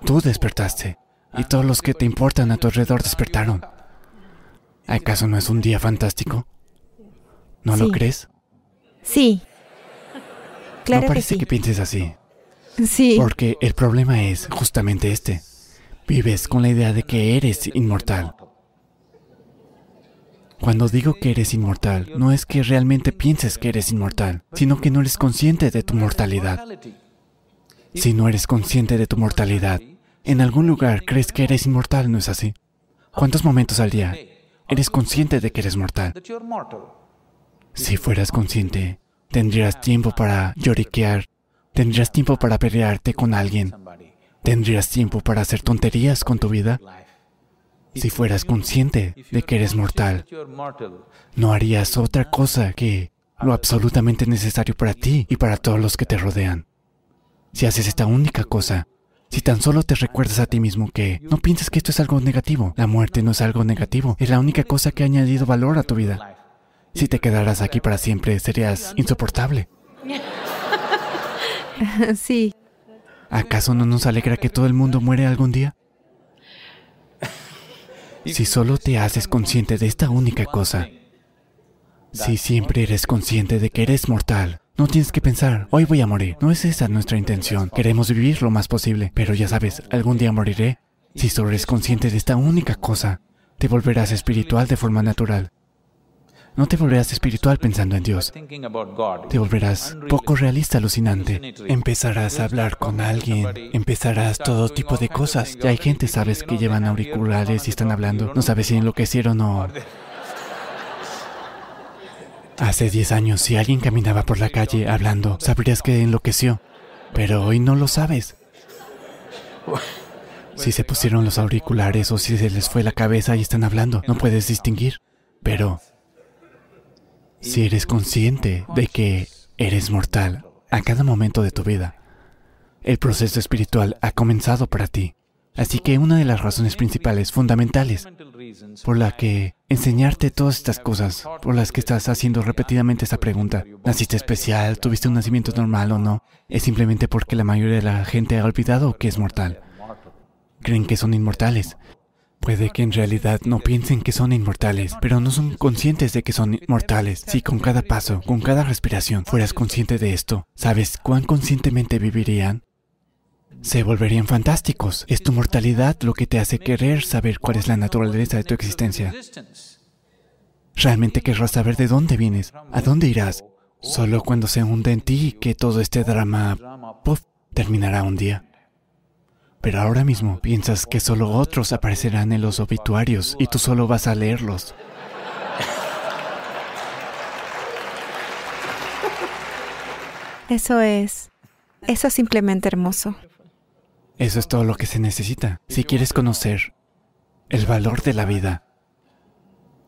Tú despertaste. Y todos los que te importan a tu alrededor despertaron. ¿Acaso no es un día fantástico? ¿No lo crees? sí. Claro no que parece sí. que pienses así. Sí, Porque el problema es justamente este. Vives con la idea de que eres inmortal. Cuando digo que eres inmortal, no es que realmente pienses que eres inmortal, sino que no eres consciente de tu mortalidad. Si no eres consciente de tu mortalidad, en algún lugar crees que eres inmortal, ¿no es así? ¿Cuántos momentos al día eres consciente de que eres mortal? Si fueras consciente, tendrías tiempo para lloriquear, tendrías tiempo para pelearte con alguien, tendrías tiempo para hacer tonterías con tu vida. Si fueras consciente de que eres mortal, no harías otra cosa que lo absolutamente necesario para ti y para todos los que te rodean. Si haces esta única cosa, si tan solo te recuerdas a ti mismo que no pienses que esto es algo negativo, la muerte no es algo negativo, es la única cosa que ha añadido valor a tu vida. Si te quedaras aquí para siempre, serías insoportable. [LAUGHS] sí, ¿Acaso no nos alegra que todo el mundo muere algún día? Si solo te haces consciente de esta única cosa, si siempre eres consciente de que eres mortal, no tienes que pensar, hoy voy a morir. No es esa nuestra intención. Queremos vivir lo más posible, pero ya sabes, algún día moriré. Si solo eres consciente de esta única cosa, te volverás espiritual de forma natural. No te volverás espiritual pensando en Dios. Te volverás poco realista, alucinante. Empezarás a hablar con alguien, empezarás todo tipo de cosas. Ya hay gente, sabes, que llevan auriculares y están hablando. No sabes si enloquecieron o... Hace 10 años, si alguien caminaba por la calle hablando, sabrías que enloqueció. Pero hoy no lo sabes. Si se pusieron los auriculares o si se les fue la cabeza y están hablando, no puedes distinguir. Pero si eres consciente de que eres mortal a cada momento de tu vida, el proceso espiritual ha comenzado para ti. Así que una de las razones principales, fundamentales, por la que enseñarte todas estas cosas, por las que estás haciendo repetidamente esa pregunta, ¿naciste especial? ¿Tuviste un nacimiento normal o no? Es simplemente porque la mayoría de la gente ha olvidado que es mortal. Creen que son inmortales. Puede que en realidad no piensen que son inmortales, pero no son conscientes de que son mortales. Si con cada paso, con cada respiración, fueras consciente de esto, ¿sabes cuán conscientemente vivirían? Se volverían fantásticos. Es tu mortalidad lo que te hace querer saber cuál es la naturaleza de tu existencia. Realmente querrás saber de dónde vienes, a dónde irás. Solo cuando se hunde en ti que todo este drama, terminará un día. Pero ahora mismo piensas que solo otros aparecerán en los obituarios y tú solo vas a leerlos. eso es. Eso es simplemente hermoso. Eso es todo lo que se necesita. Si quieres conocer el valor de la vida,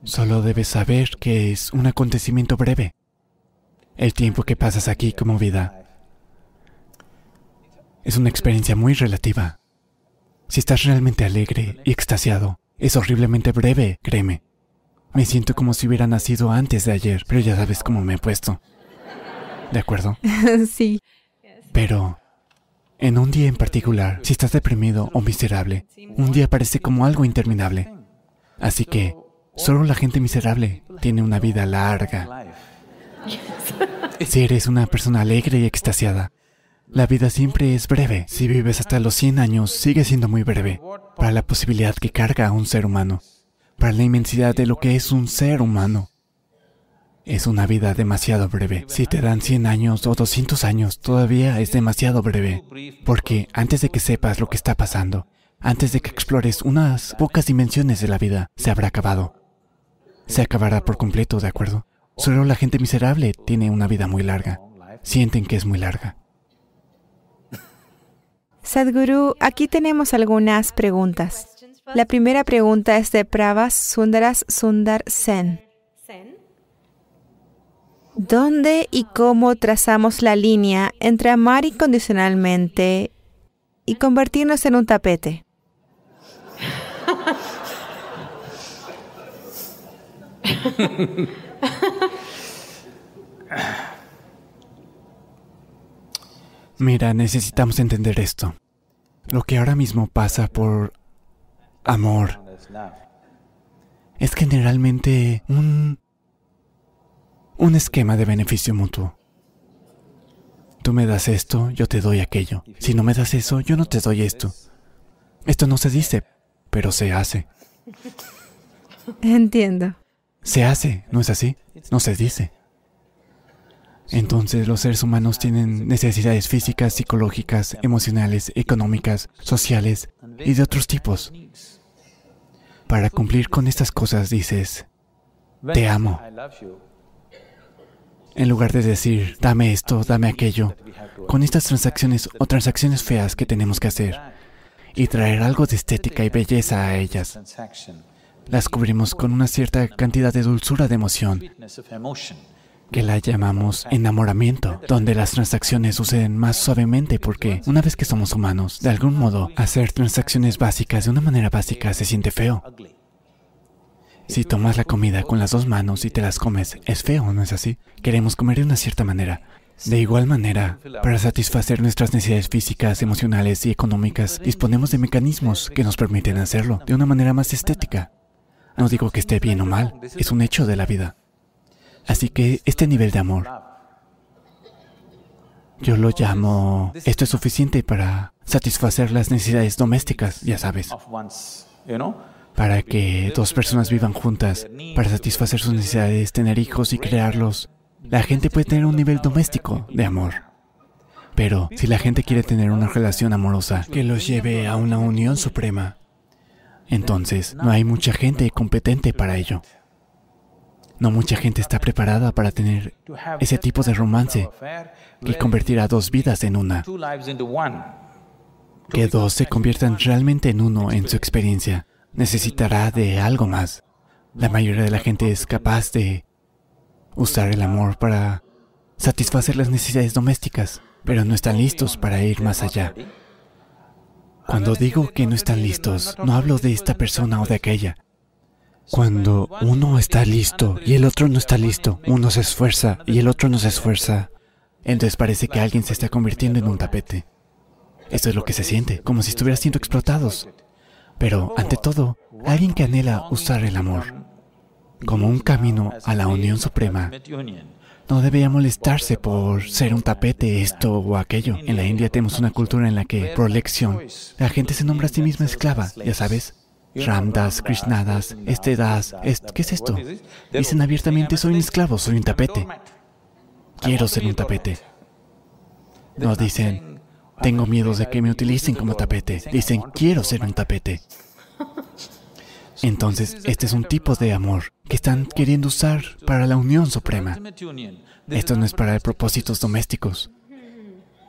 solo debes saber que es un acontecimiento breve. El tiempo que pasas aquí como vida es una experiencia muy relativa. Si estás realmente alegre y extasiado, es horriblemente breve, créeme. Me siento como si hubiera nacido antes de ayer, pero ya sabes cómo me he puesto. ¿De acuerdo? [LAUGHS] sí. Pero en un día en particular, si estás deprimido o miserable, un día parece como algo interminable. Así que solo la gente miserable tiene una vida larga. [LAUGHS] Si eres una persona alegre y extasiada, la vida siempre es breve. Si vives hasta los 100 años, sigue siendo muy breve para la posibilidad que carga a un ser humano, para la inmensidad de lo que es un ser humano. Es una vida demasiado breve. Si te dan 100 años o 200 años, todavía es demasiado breve. Porque antes de que sepas lo que está pasando, antes de que explores unas pocas dimensiones de la vida, se habrá acabado. Se acabará por completo, ¿de acuerdo? Solo la gente miserable tiene una vida muy larga. Sienten que es muy larga. Sadhguru, aquí tenemos algunas preguntas. La primera pregunta es de Pravas Sundaras Sundar Sen. ¿Dónde y cómo trazamos la línea entre amar incondicionalmente y convertirnos en un tapete? [LAUGHS] Mira, necesitamos entender esto. Lo que ahora mismo pasa por amor es generalmente un un esquema de beneficio mutuo. Tú me das esto, yo te doy aquello. Si no me das eso, yo no te doy esto. Esto no se dice, pero se hace. Entiendo. Se hace, ¿no es así? No se dice. Entonces los seres humanos tienen necesidades físicas, psicológicas, emocionales, económicas, sociales y de otros tipos. Para cumplir con estas cosas dices, te amo. En lugar de decir, dame esto, dame aquello, con estas transacciones o transacciones feas que tenemos que hacer y traer algo de estética y belleza a ellas, las cubrimos con una cierta cantidad de dulzura de emoción que la llamamos enamoramiento, donde las transacciones suceden más suavemente porque una vez que somos humanos, de algún modo, hacer transacciones básicas de una manera básica se siente feo. Si tomas la comida con las dos manos y te las comes, es feo, ¿no es así? Queremos comer de una cierta manera. De igual manera, para satisfacer nuestras necesidades físicas, emocionales y económicas, disponemos de mecanismos que nos permiten hacerlo de una manera más estética. No digo que esté bien o mal, es un hecho de la vida. Así que este nivel de amor, yo lo llamo, esto es suficiente para satisfacer las necesidades domésticas, ya sabes para que dos personas vivan juntas, para satisfacer sus necesidades, tener hijos y crearlos. La gente puede tener un nivel doméstico de amor. Pero si la gente quiere tener una relación amorosa que los lleve a una unión suprema, entonces no hay mucha gente competente para ello. No mucha gente está preparada para tener ese tipo de romance que convertirá dos vidas en una. Que dos se conviertan realmente en uno en su experiencia necesitará de algo más. La mayoría de la gente es capaz de usar el amor para satisfacer las necesidades domésticas, pero no están listos para ir más allá. Cuando digo que no están listos, no hablo de esta persona o de aquella. Cuando uno está listo y el otro no está listo, uno se esfuerza y el otro no se esfuerza, entonces parece que alguien se está convirtiendo en un tapete. Esto es lo que se siente, como si estuviera siendo explotados. Pero, ante todo, alguien que anhela usar el amor como un camino a la unión suprema no debería molestarse por ser un tapete, esto o aquello. En la India tenemos una cultura en la que, por elección, la gente se nombra a sí misma esclava, ya sabes. Ramdas, Krishnadas, este das, ¿qué es esto? Dicen abiertamente, soy un esclavo, soy un tapete. Quiero ser un tapete. No dicen, tengo miedo de que me utilicen como tapete. Dicen, quiero ser un tapete. Entonces, este es un tipo de amor que están queriendo usar para la unión suprema. Esto no es para propósitos domésticos.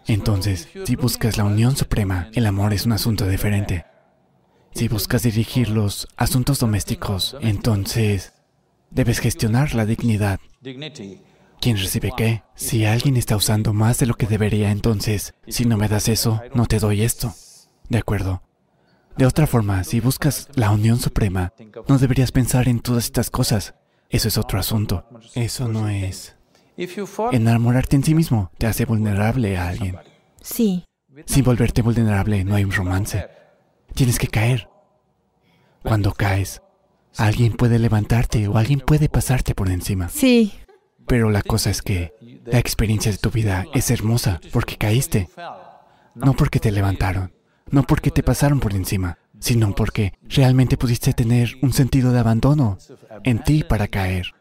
Entonces, si buscas la unión suprema, el amor es un asunto diferente. Si buscas dirigir los asuntos domésticos, entonces debes gestionar la dignidad. ¿Quién recibe qué? Si alguien está usando más de lo que debería, entonces, si no me das eso, no te doy esto. ¿De acuerdo? De otra forma, si buscas la unión suprema, no deberías pensar en todas estas cosas. Eso es otro asunto. Eso no es... Enamorarte en sí mismo te hace vulnerable a alguien. Sí, Sin volverte vulnerable no hay un romance. Tienes que caer. Cuando caes, alguien puede levantarte o alguien puede pasarte por encima. sí, Pero la cosa es que la experiencia de tu vida es hermosa porque caíste, no porque te levantaron, no porque te pasaron por encima, sino porque realmente pudiste tener un sentido de abandono en ti para caer.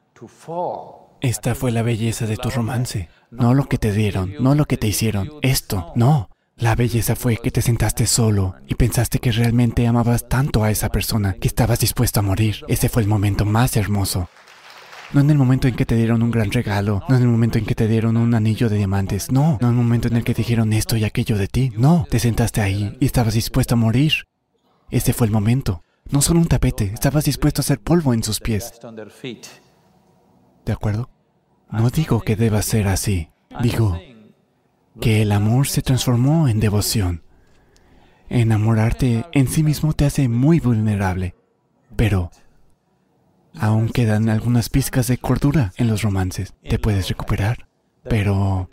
Esta fue la belleza de tu romance. No lo que te dieron, no lo que te hicieron. Esto, no. La belleza fue que te sentaste solo y pensaste que realmente amabas tanto a esa persona que estabas dispuesto a morir. Ese fue el momento más hermoso. No en el momento en que te dieron un gran regalo, no en el momento en que te dieron un anillo de diamantes, no, no en el momento en el que dijeron esto y aquello de ti, no, te sentaste ahí y estabas dispuesto a morir. Ese fue el momento. No solo un tapete, estabas dispuesto a hacer polvo en sus pies. ¿De acuerdo? No digo que deba ser así. Digo que el amor se transformó en devoción. Enamorarte en sí mismo te hace muy vulnerable. Pero aún quedan algunas pizcas de cordura en los romances. Te puedes recuperar. Pero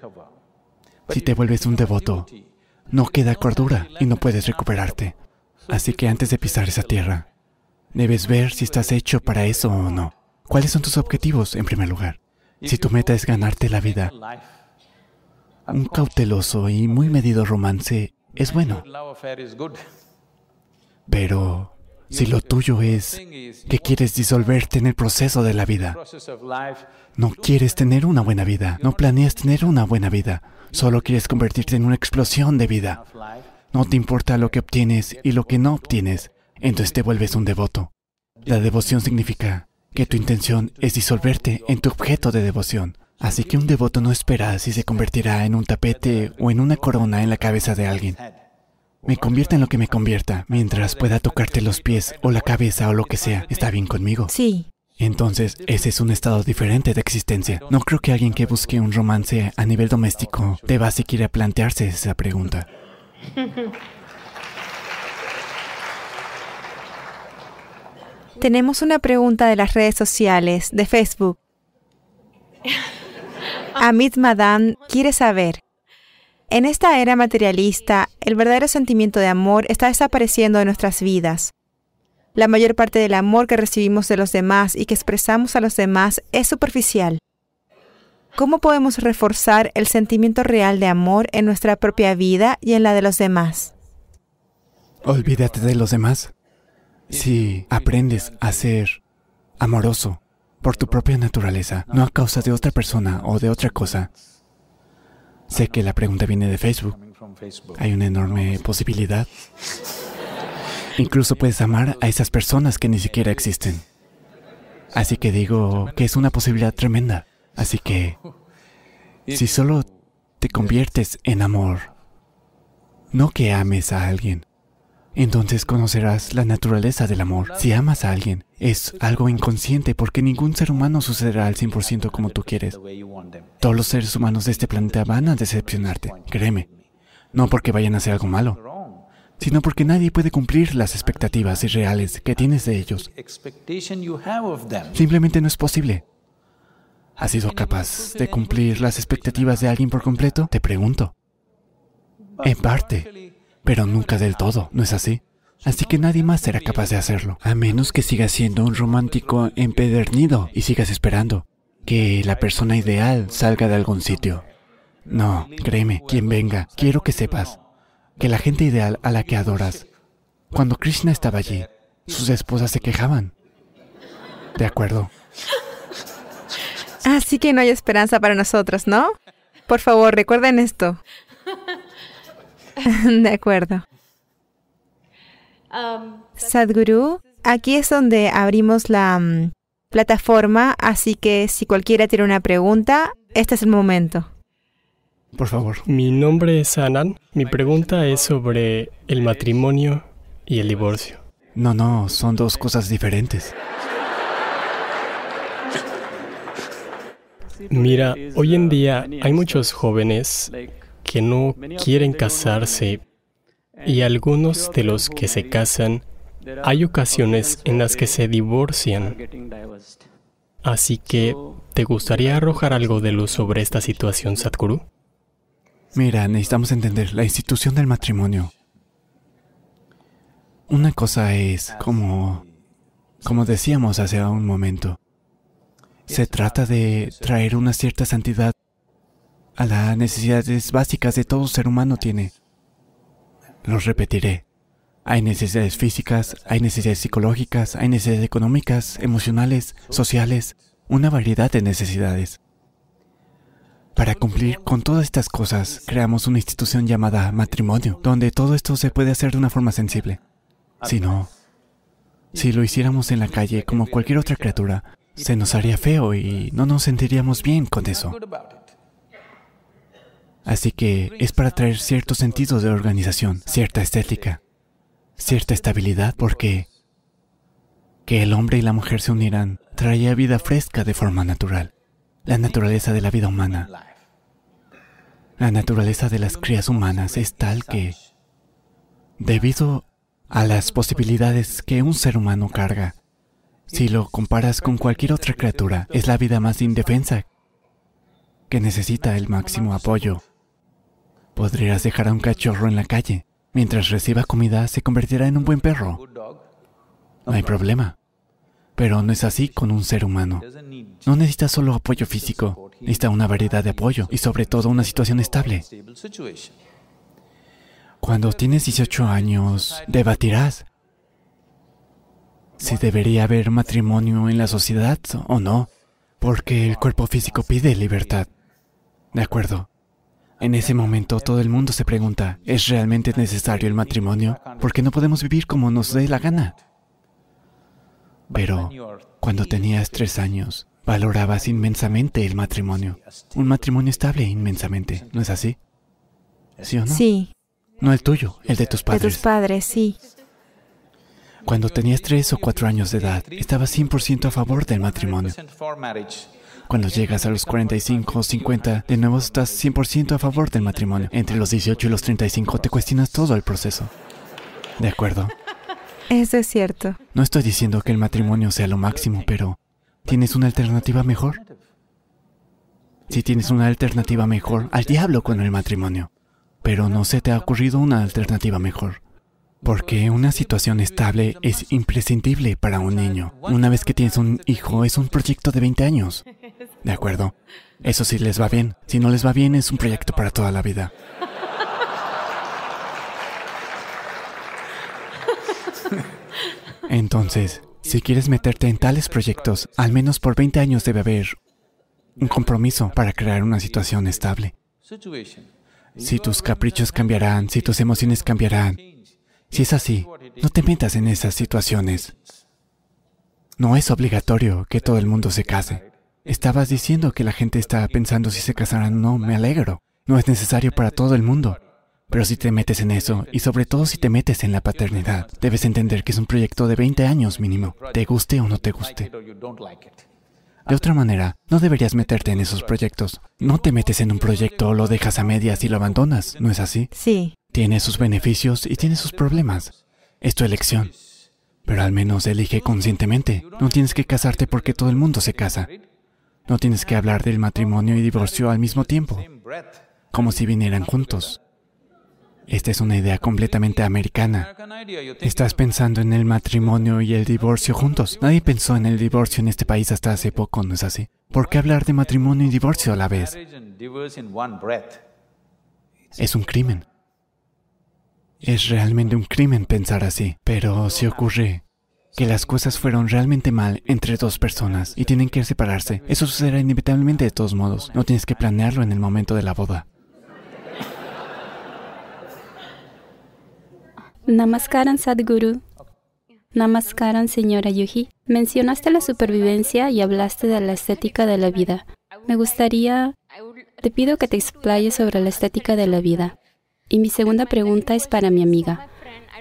si te vuelves un devoto, no queda cordura y no puedes recuperarte. Así que antes de pisar esa tierra, debes ver si estás hecho para eso o no. ¿Cuáles son tus objetivos en primer lugar? Si tu meta es ganarte la vida. Un cauteloso y muy medido romance es bueno. Pero si lo tuyo es que quieres disolverte en el proceso de la vida, no quieres tener una buena vida, no planeas tener una buena vida, solo quieres convertirte en una explosión de vida. No te importa lo que obtienes y lo que no obtienes, entonces te vuelves un devoto. La devoción significa que tu intención es disolverte en tu objeto de devoción. Así que un devoto no espera si se convertirá en un tapete o en una corona en la cabeza de alguien. Me convierta en lo que me convierta, mientras pueda tocarte los pies o la cabeza o lo que sea, está bien conmigo. sí. Entonces, ese es un estado diferente de existencia. No creo que alguien que busque un romance a nivel doméstico deba siquiera plantearse esa pregunta. Tenemos una pregunta de las redes sociales, de Facebook. [LAUGHS] Amit Madan quiere saber, en esta era materialista, el verdadero sentimiento de amor está desapareciendo de nuestras vidas. La mayor parte del amor que recibimos de los demás y que expresamos a los demás es superficial. ¿Cómo podemos reforzar el sentimiento real de amor en nuestra propia vida y en la de los demás? Olvídate de los demás. Si aprendes a ser amoroso por tu propia naturaleza, no a causa de otra persona o de otra cosa. Sé que la pregunta viene de Facebook. Hay una enorme posibilidad. Incluso puedes amar a esas personas que ni siquiera existen. Así que digo que es una posibilidad tremenda. Así que si solo te conviertes en amor, no que ames a alguien, entonces conocerás la naturaleza del amor. Si amas a alguien, es algo inconsciente porque ningún ser humano sucederá al 100% como tú quieres. Todos los seres humanos de este planeta van a decepcionarte, créeme. No porque vayan a hacer algo malo, sino porque nadie puede cumplir las expectativas irreales que tienes de ellos. Simplemente no es posible. ¿Has sido capaz de cumplir las expectativas de alguien por completo? Te pregunto. En parte, pero nunca del todo, ¿no es así? Así que nadie más será capaz de hacerlo, a menos que sigas siendo un romántico empedernido y sigas esperando que la persona ideal salga de algún sitio. No, créeme, quien venga, quiero que sepas que la gente ideal a la que adoras, cuando Krishna estaba allí, sus esposas se quejaban. De acuerdo. Así que no hay esperanza para nosotros, ¿no? Por favor, recuerden esto. [LAUGHS] De acuerdo. Um, Sadhguru, aquí es donde abrimos la mm, plataforma, así que si cualquiera tiene una pregunta, este es el momento. Por favor. Mi nombre es Anand. Mi pregunta es sobre el matrimonio y el divorcio. No, no, son dos cosas diferentes. Mira, hoy en día hay muchos jóvenes que no quieren casarse Y algunos de los que se casan, hay ocasiones en las que se divorcian. Así que, ¿te gustaría arrojar algo de luz sobre esta situación, Sadhguru? Mira, necesitamos entender la institución del matrimonio. Una cosa es, como, como decíamos hace un momento, se trata de traer una cierta santidad a las necesidades básicas de todo ser humano tiene. Los repetiré. Hay necesidades físicas, hay necesidades psicológicas, hay necesidades económicas, emocionales, sociales, una variedad de necesidades. Para cumplir con todas estas cosas, creamos una institución llamada matrimonio, donde todo esto se puede hacer de una forma sensible. Si no, si lo hiciéramos en la calle como cualquier otra criatura, se nos haría feo y no nos sentiríamos bien con eso. Así que es para traer cierto sentido de organización, cierta estética, cierta estabilidad, porque que el hombre y la mujer se unieran traía vida fresca de forma natural, la naturaleza de la vida humana. La naturaleza de las crías humanas es tal que, debido a las posibilidades que un ser humano carga, si lo comparas con cualquier otra criatura, es la vida más indefensa que necesita el máximo apoyo. Podrías dejar a un cachorro en la calle. Mientras reciba comida, se convertirá en un buen perro. No hay problema. Pero no es así con un ser humano. No necesita solo apoyo físico, necesita una variedad de apoyo y sobre todo una situación estable. Cuando tienes 18 años, debatirás si debería haber matrimonio en la sociedad o no, porque el cuerpo físico pide libertad. De acuerdo. En ese momento todo el mundo se pregunta, ¿es realmente necesario el matrimonio? Porque no podemos vivir como nos dé la gana. Pero cuando tenías tres años, valorabas inmensamente el matrimonio. Un matrimonio estable inmensamente, ¿no es así? ¿Sí o no? Sí, No el tuyo, el de tus de padres. tus padres, sí. Cuando tenías tres o cuatro años de edad, estabas 100% a favor del matrimonio. Cuando llegas a los 45 o 50, de nuevo estás 100% a favor del matrimonio. Entre los 18 y los 35 te cuestionas todo el proceso. De acuerdo. Eso es cierto. No estoy diciendo que el matrimonio sea lo máximo, pero ¿tienes una alternativa mejor? Si tienes una alternativa mejor, al diablo con el matrimonio. Pero no se te ha ocurrido una alternativa mejor. Porque una situación estable es imprescindible para un niño. Una vez que tienes un hijo, es un proyecto de 20 años. ¿De acuerdo? Eso sí les va bien. Si no les va bien, es un proyecto para toda la vida. Entonces, si quieres meterte en tales proyectos, al menos por 20 años debe haber un compromiso para crear una situación estable. Si tus caprichos cambiarán, si tus emociones cambiarán, si es así, no te metas en esas situaciones. No es obligatorio que todo el mundo se case. Estabas diciendo que la gente está pensando si se casarán o no, me alegro. No es necesario para todo el mundo. Pero si te metes en eso, y sobre todo si te metes en la paternidad, debes entender que es un proyecto de 20 años mínimo, te guste o no te guste. De otra manera, no deberías meterte en esos proyectos. No te metes en un proyecto, lo dejas a medias y lo abandonas, ¿no es así? Sí, Tiene sus beneficios y tiene sus problemas. Es tu elección. Pero al menos elige conscientemente. No tienes que casarte porque todo el mundo se casa. No tienes que hablar del matrimonio y divorcio al mismo tiempo, como si vinieran juntos. Esta es una idea completamente americana. Estás pensando en el matrimonio y el divorcio juntos. Nadie pensó en el divorcio en este país hasta hace poco, ¿no es así? ¿Por qué hablar de matrimonio y divorcio a la vez? Es un crimen. Es realmente un crimen pensar así. Pero si ocurre que las cosas fueron realmente mal entre dos personas y tienen que separarse, eso sucederá inevitablemente de todos modos. No tienes que planearlo en el momento de la boda. Namaskaran Sadhguru. Namaskaran señora Yuji. Mencionaste la supervivencia y hablaste de la estética de la vida. Me gustaría... Te pido que te explayes sobre la estética de la vida. Y mi segunda pregunta es para mi amiga.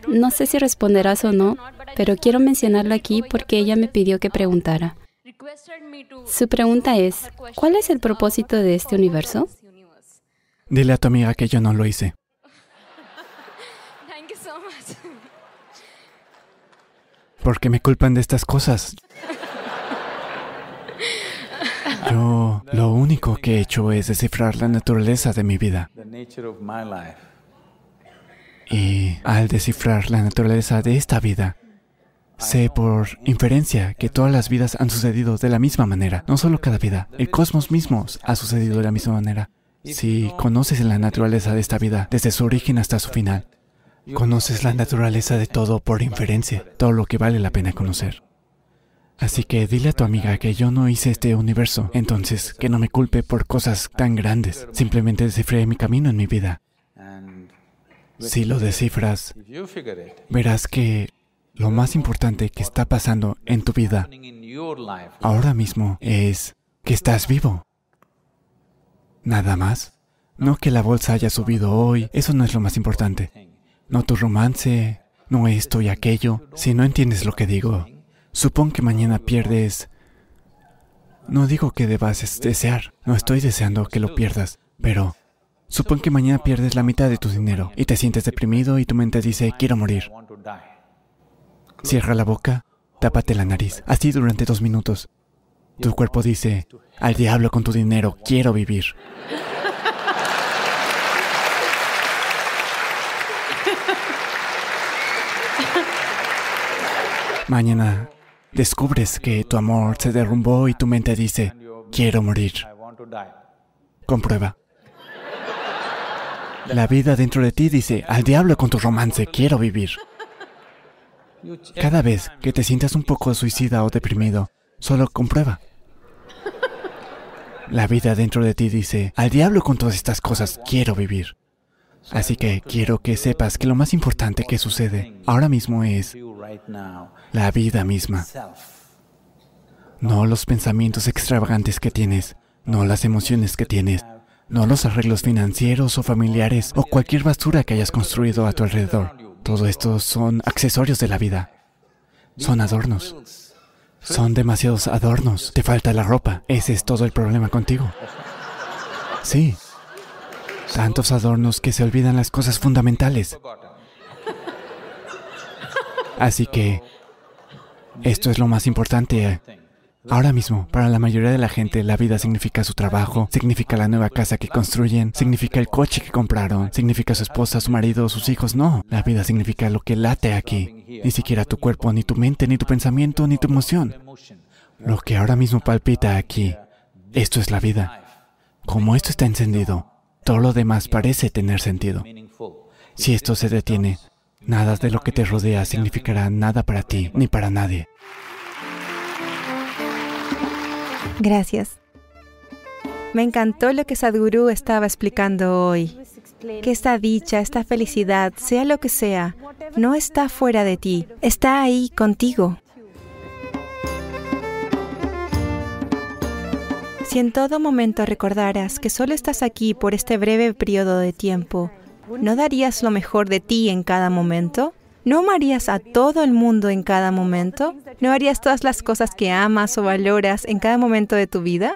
No sé si responderás o no, pero quiero mencionarlo aquí porque ella me pidió que preguntara. Su pregunta es, ¿cuál es el propósito de este universo? Dile a tu amiga que yo no lo hice. ¿Por qué me culpan de estas cosas? Yo lo único que he hecho es descifrar la naturaleza de mi vida. Y al descifrar la naturaleza de esta vida, sé por inferencia que todas las vidas han sucedido de la misma manera. No solo cada vida, el cosmos mismo ha sucedido de la misma manera. Si conoces la naturaleza de esta vida, desde su origen hasta su final, conoces la naturaleza de todo por inferencia, todo lo que vale la pena conocer. Así que dile a tu amiga que yo no hice este universo, entonces que no me culpe por cosas tan grandes. Simplemente descifré mi camino en mi vida. Si lo descifras, verás que lo más importante que está pasando en tu vida ahora mismo es que estás vivo. Nada más. No que la bolsa haya subido hoy, eso no es lo más importante. No tu romance, no esto y aquello. Si no entiendes lo que digo, supón que mañana pierdes... No digo que debas es- desear, no estoy deseando que lo pierdas, pero supón que mañana pierdes la mitad de tu dinero y te sientes deprimido y tu mente dice quiero morir. Cierra la boca, tápate la nariz, así durante dos minutos. Tu cuerpo dice, al diablo con tu dinero, quiero vivir. Mañana descubres que tu amor se derrumbó y tu mente dice, quiero morir. Comprueba. La vida dentro de ti dice, al diablo con tu romance, quiero vivir. Cada vez que te sientas un poco suicida o deprimido, solo comprueba. La vida dentro de ti dice, al diablo con todas estas cosas, quiero vivir. Así que quiero que sepas que lo más importante que sucede ahora mismo es la vida misma, no los pensamientos extravagantes que tienes, no las emociones que tienes, no los arreglos financieros o familiares o cualquier basura que hayas construido a tu alrededor. Todo esto son accesorios de la vida. Son adornos. Son demasiados adornos. Te falta la ropa. Ese es todo el problema contigo. Sí. Tantos adornos que se olvidan las cosas fundamentales. Así que esto es lo más importante. Ahora mismo, para la mayoría de la gente, la vida significa su trabajo, significa la nueva casa que construyen, significa el coche que compraron, significa su esposa, su marido, sus hijos. No, la vida significa lo que late aquí. Ni siquiera tu cuerpo, ni tu mente, ni tu pensamiento, ni tu emoción. Lo que ahora mismo palpita aquí, esto es la vida. Como esto está encendido, todo lo demás parece tener sentido. Si esto se detiene, nada de lo que te rodea significará nada para ti ni para nadie. Gracias. Me encantó lo que Sadhguru estaba explicando hoy. Que esta dicha, esta felicidad, sea lo que sea, no está fuera de ti, está ahí contigo. Si en todo momento recordaras que solo estás aquí por este breve periodo de tiempo, ¿no darías lo mejor de ti en cada momento? ¿No amarías a todo el mundo en cada momento? ¿No harías todas las cosas que amas o valoras en cada momento de tu vida?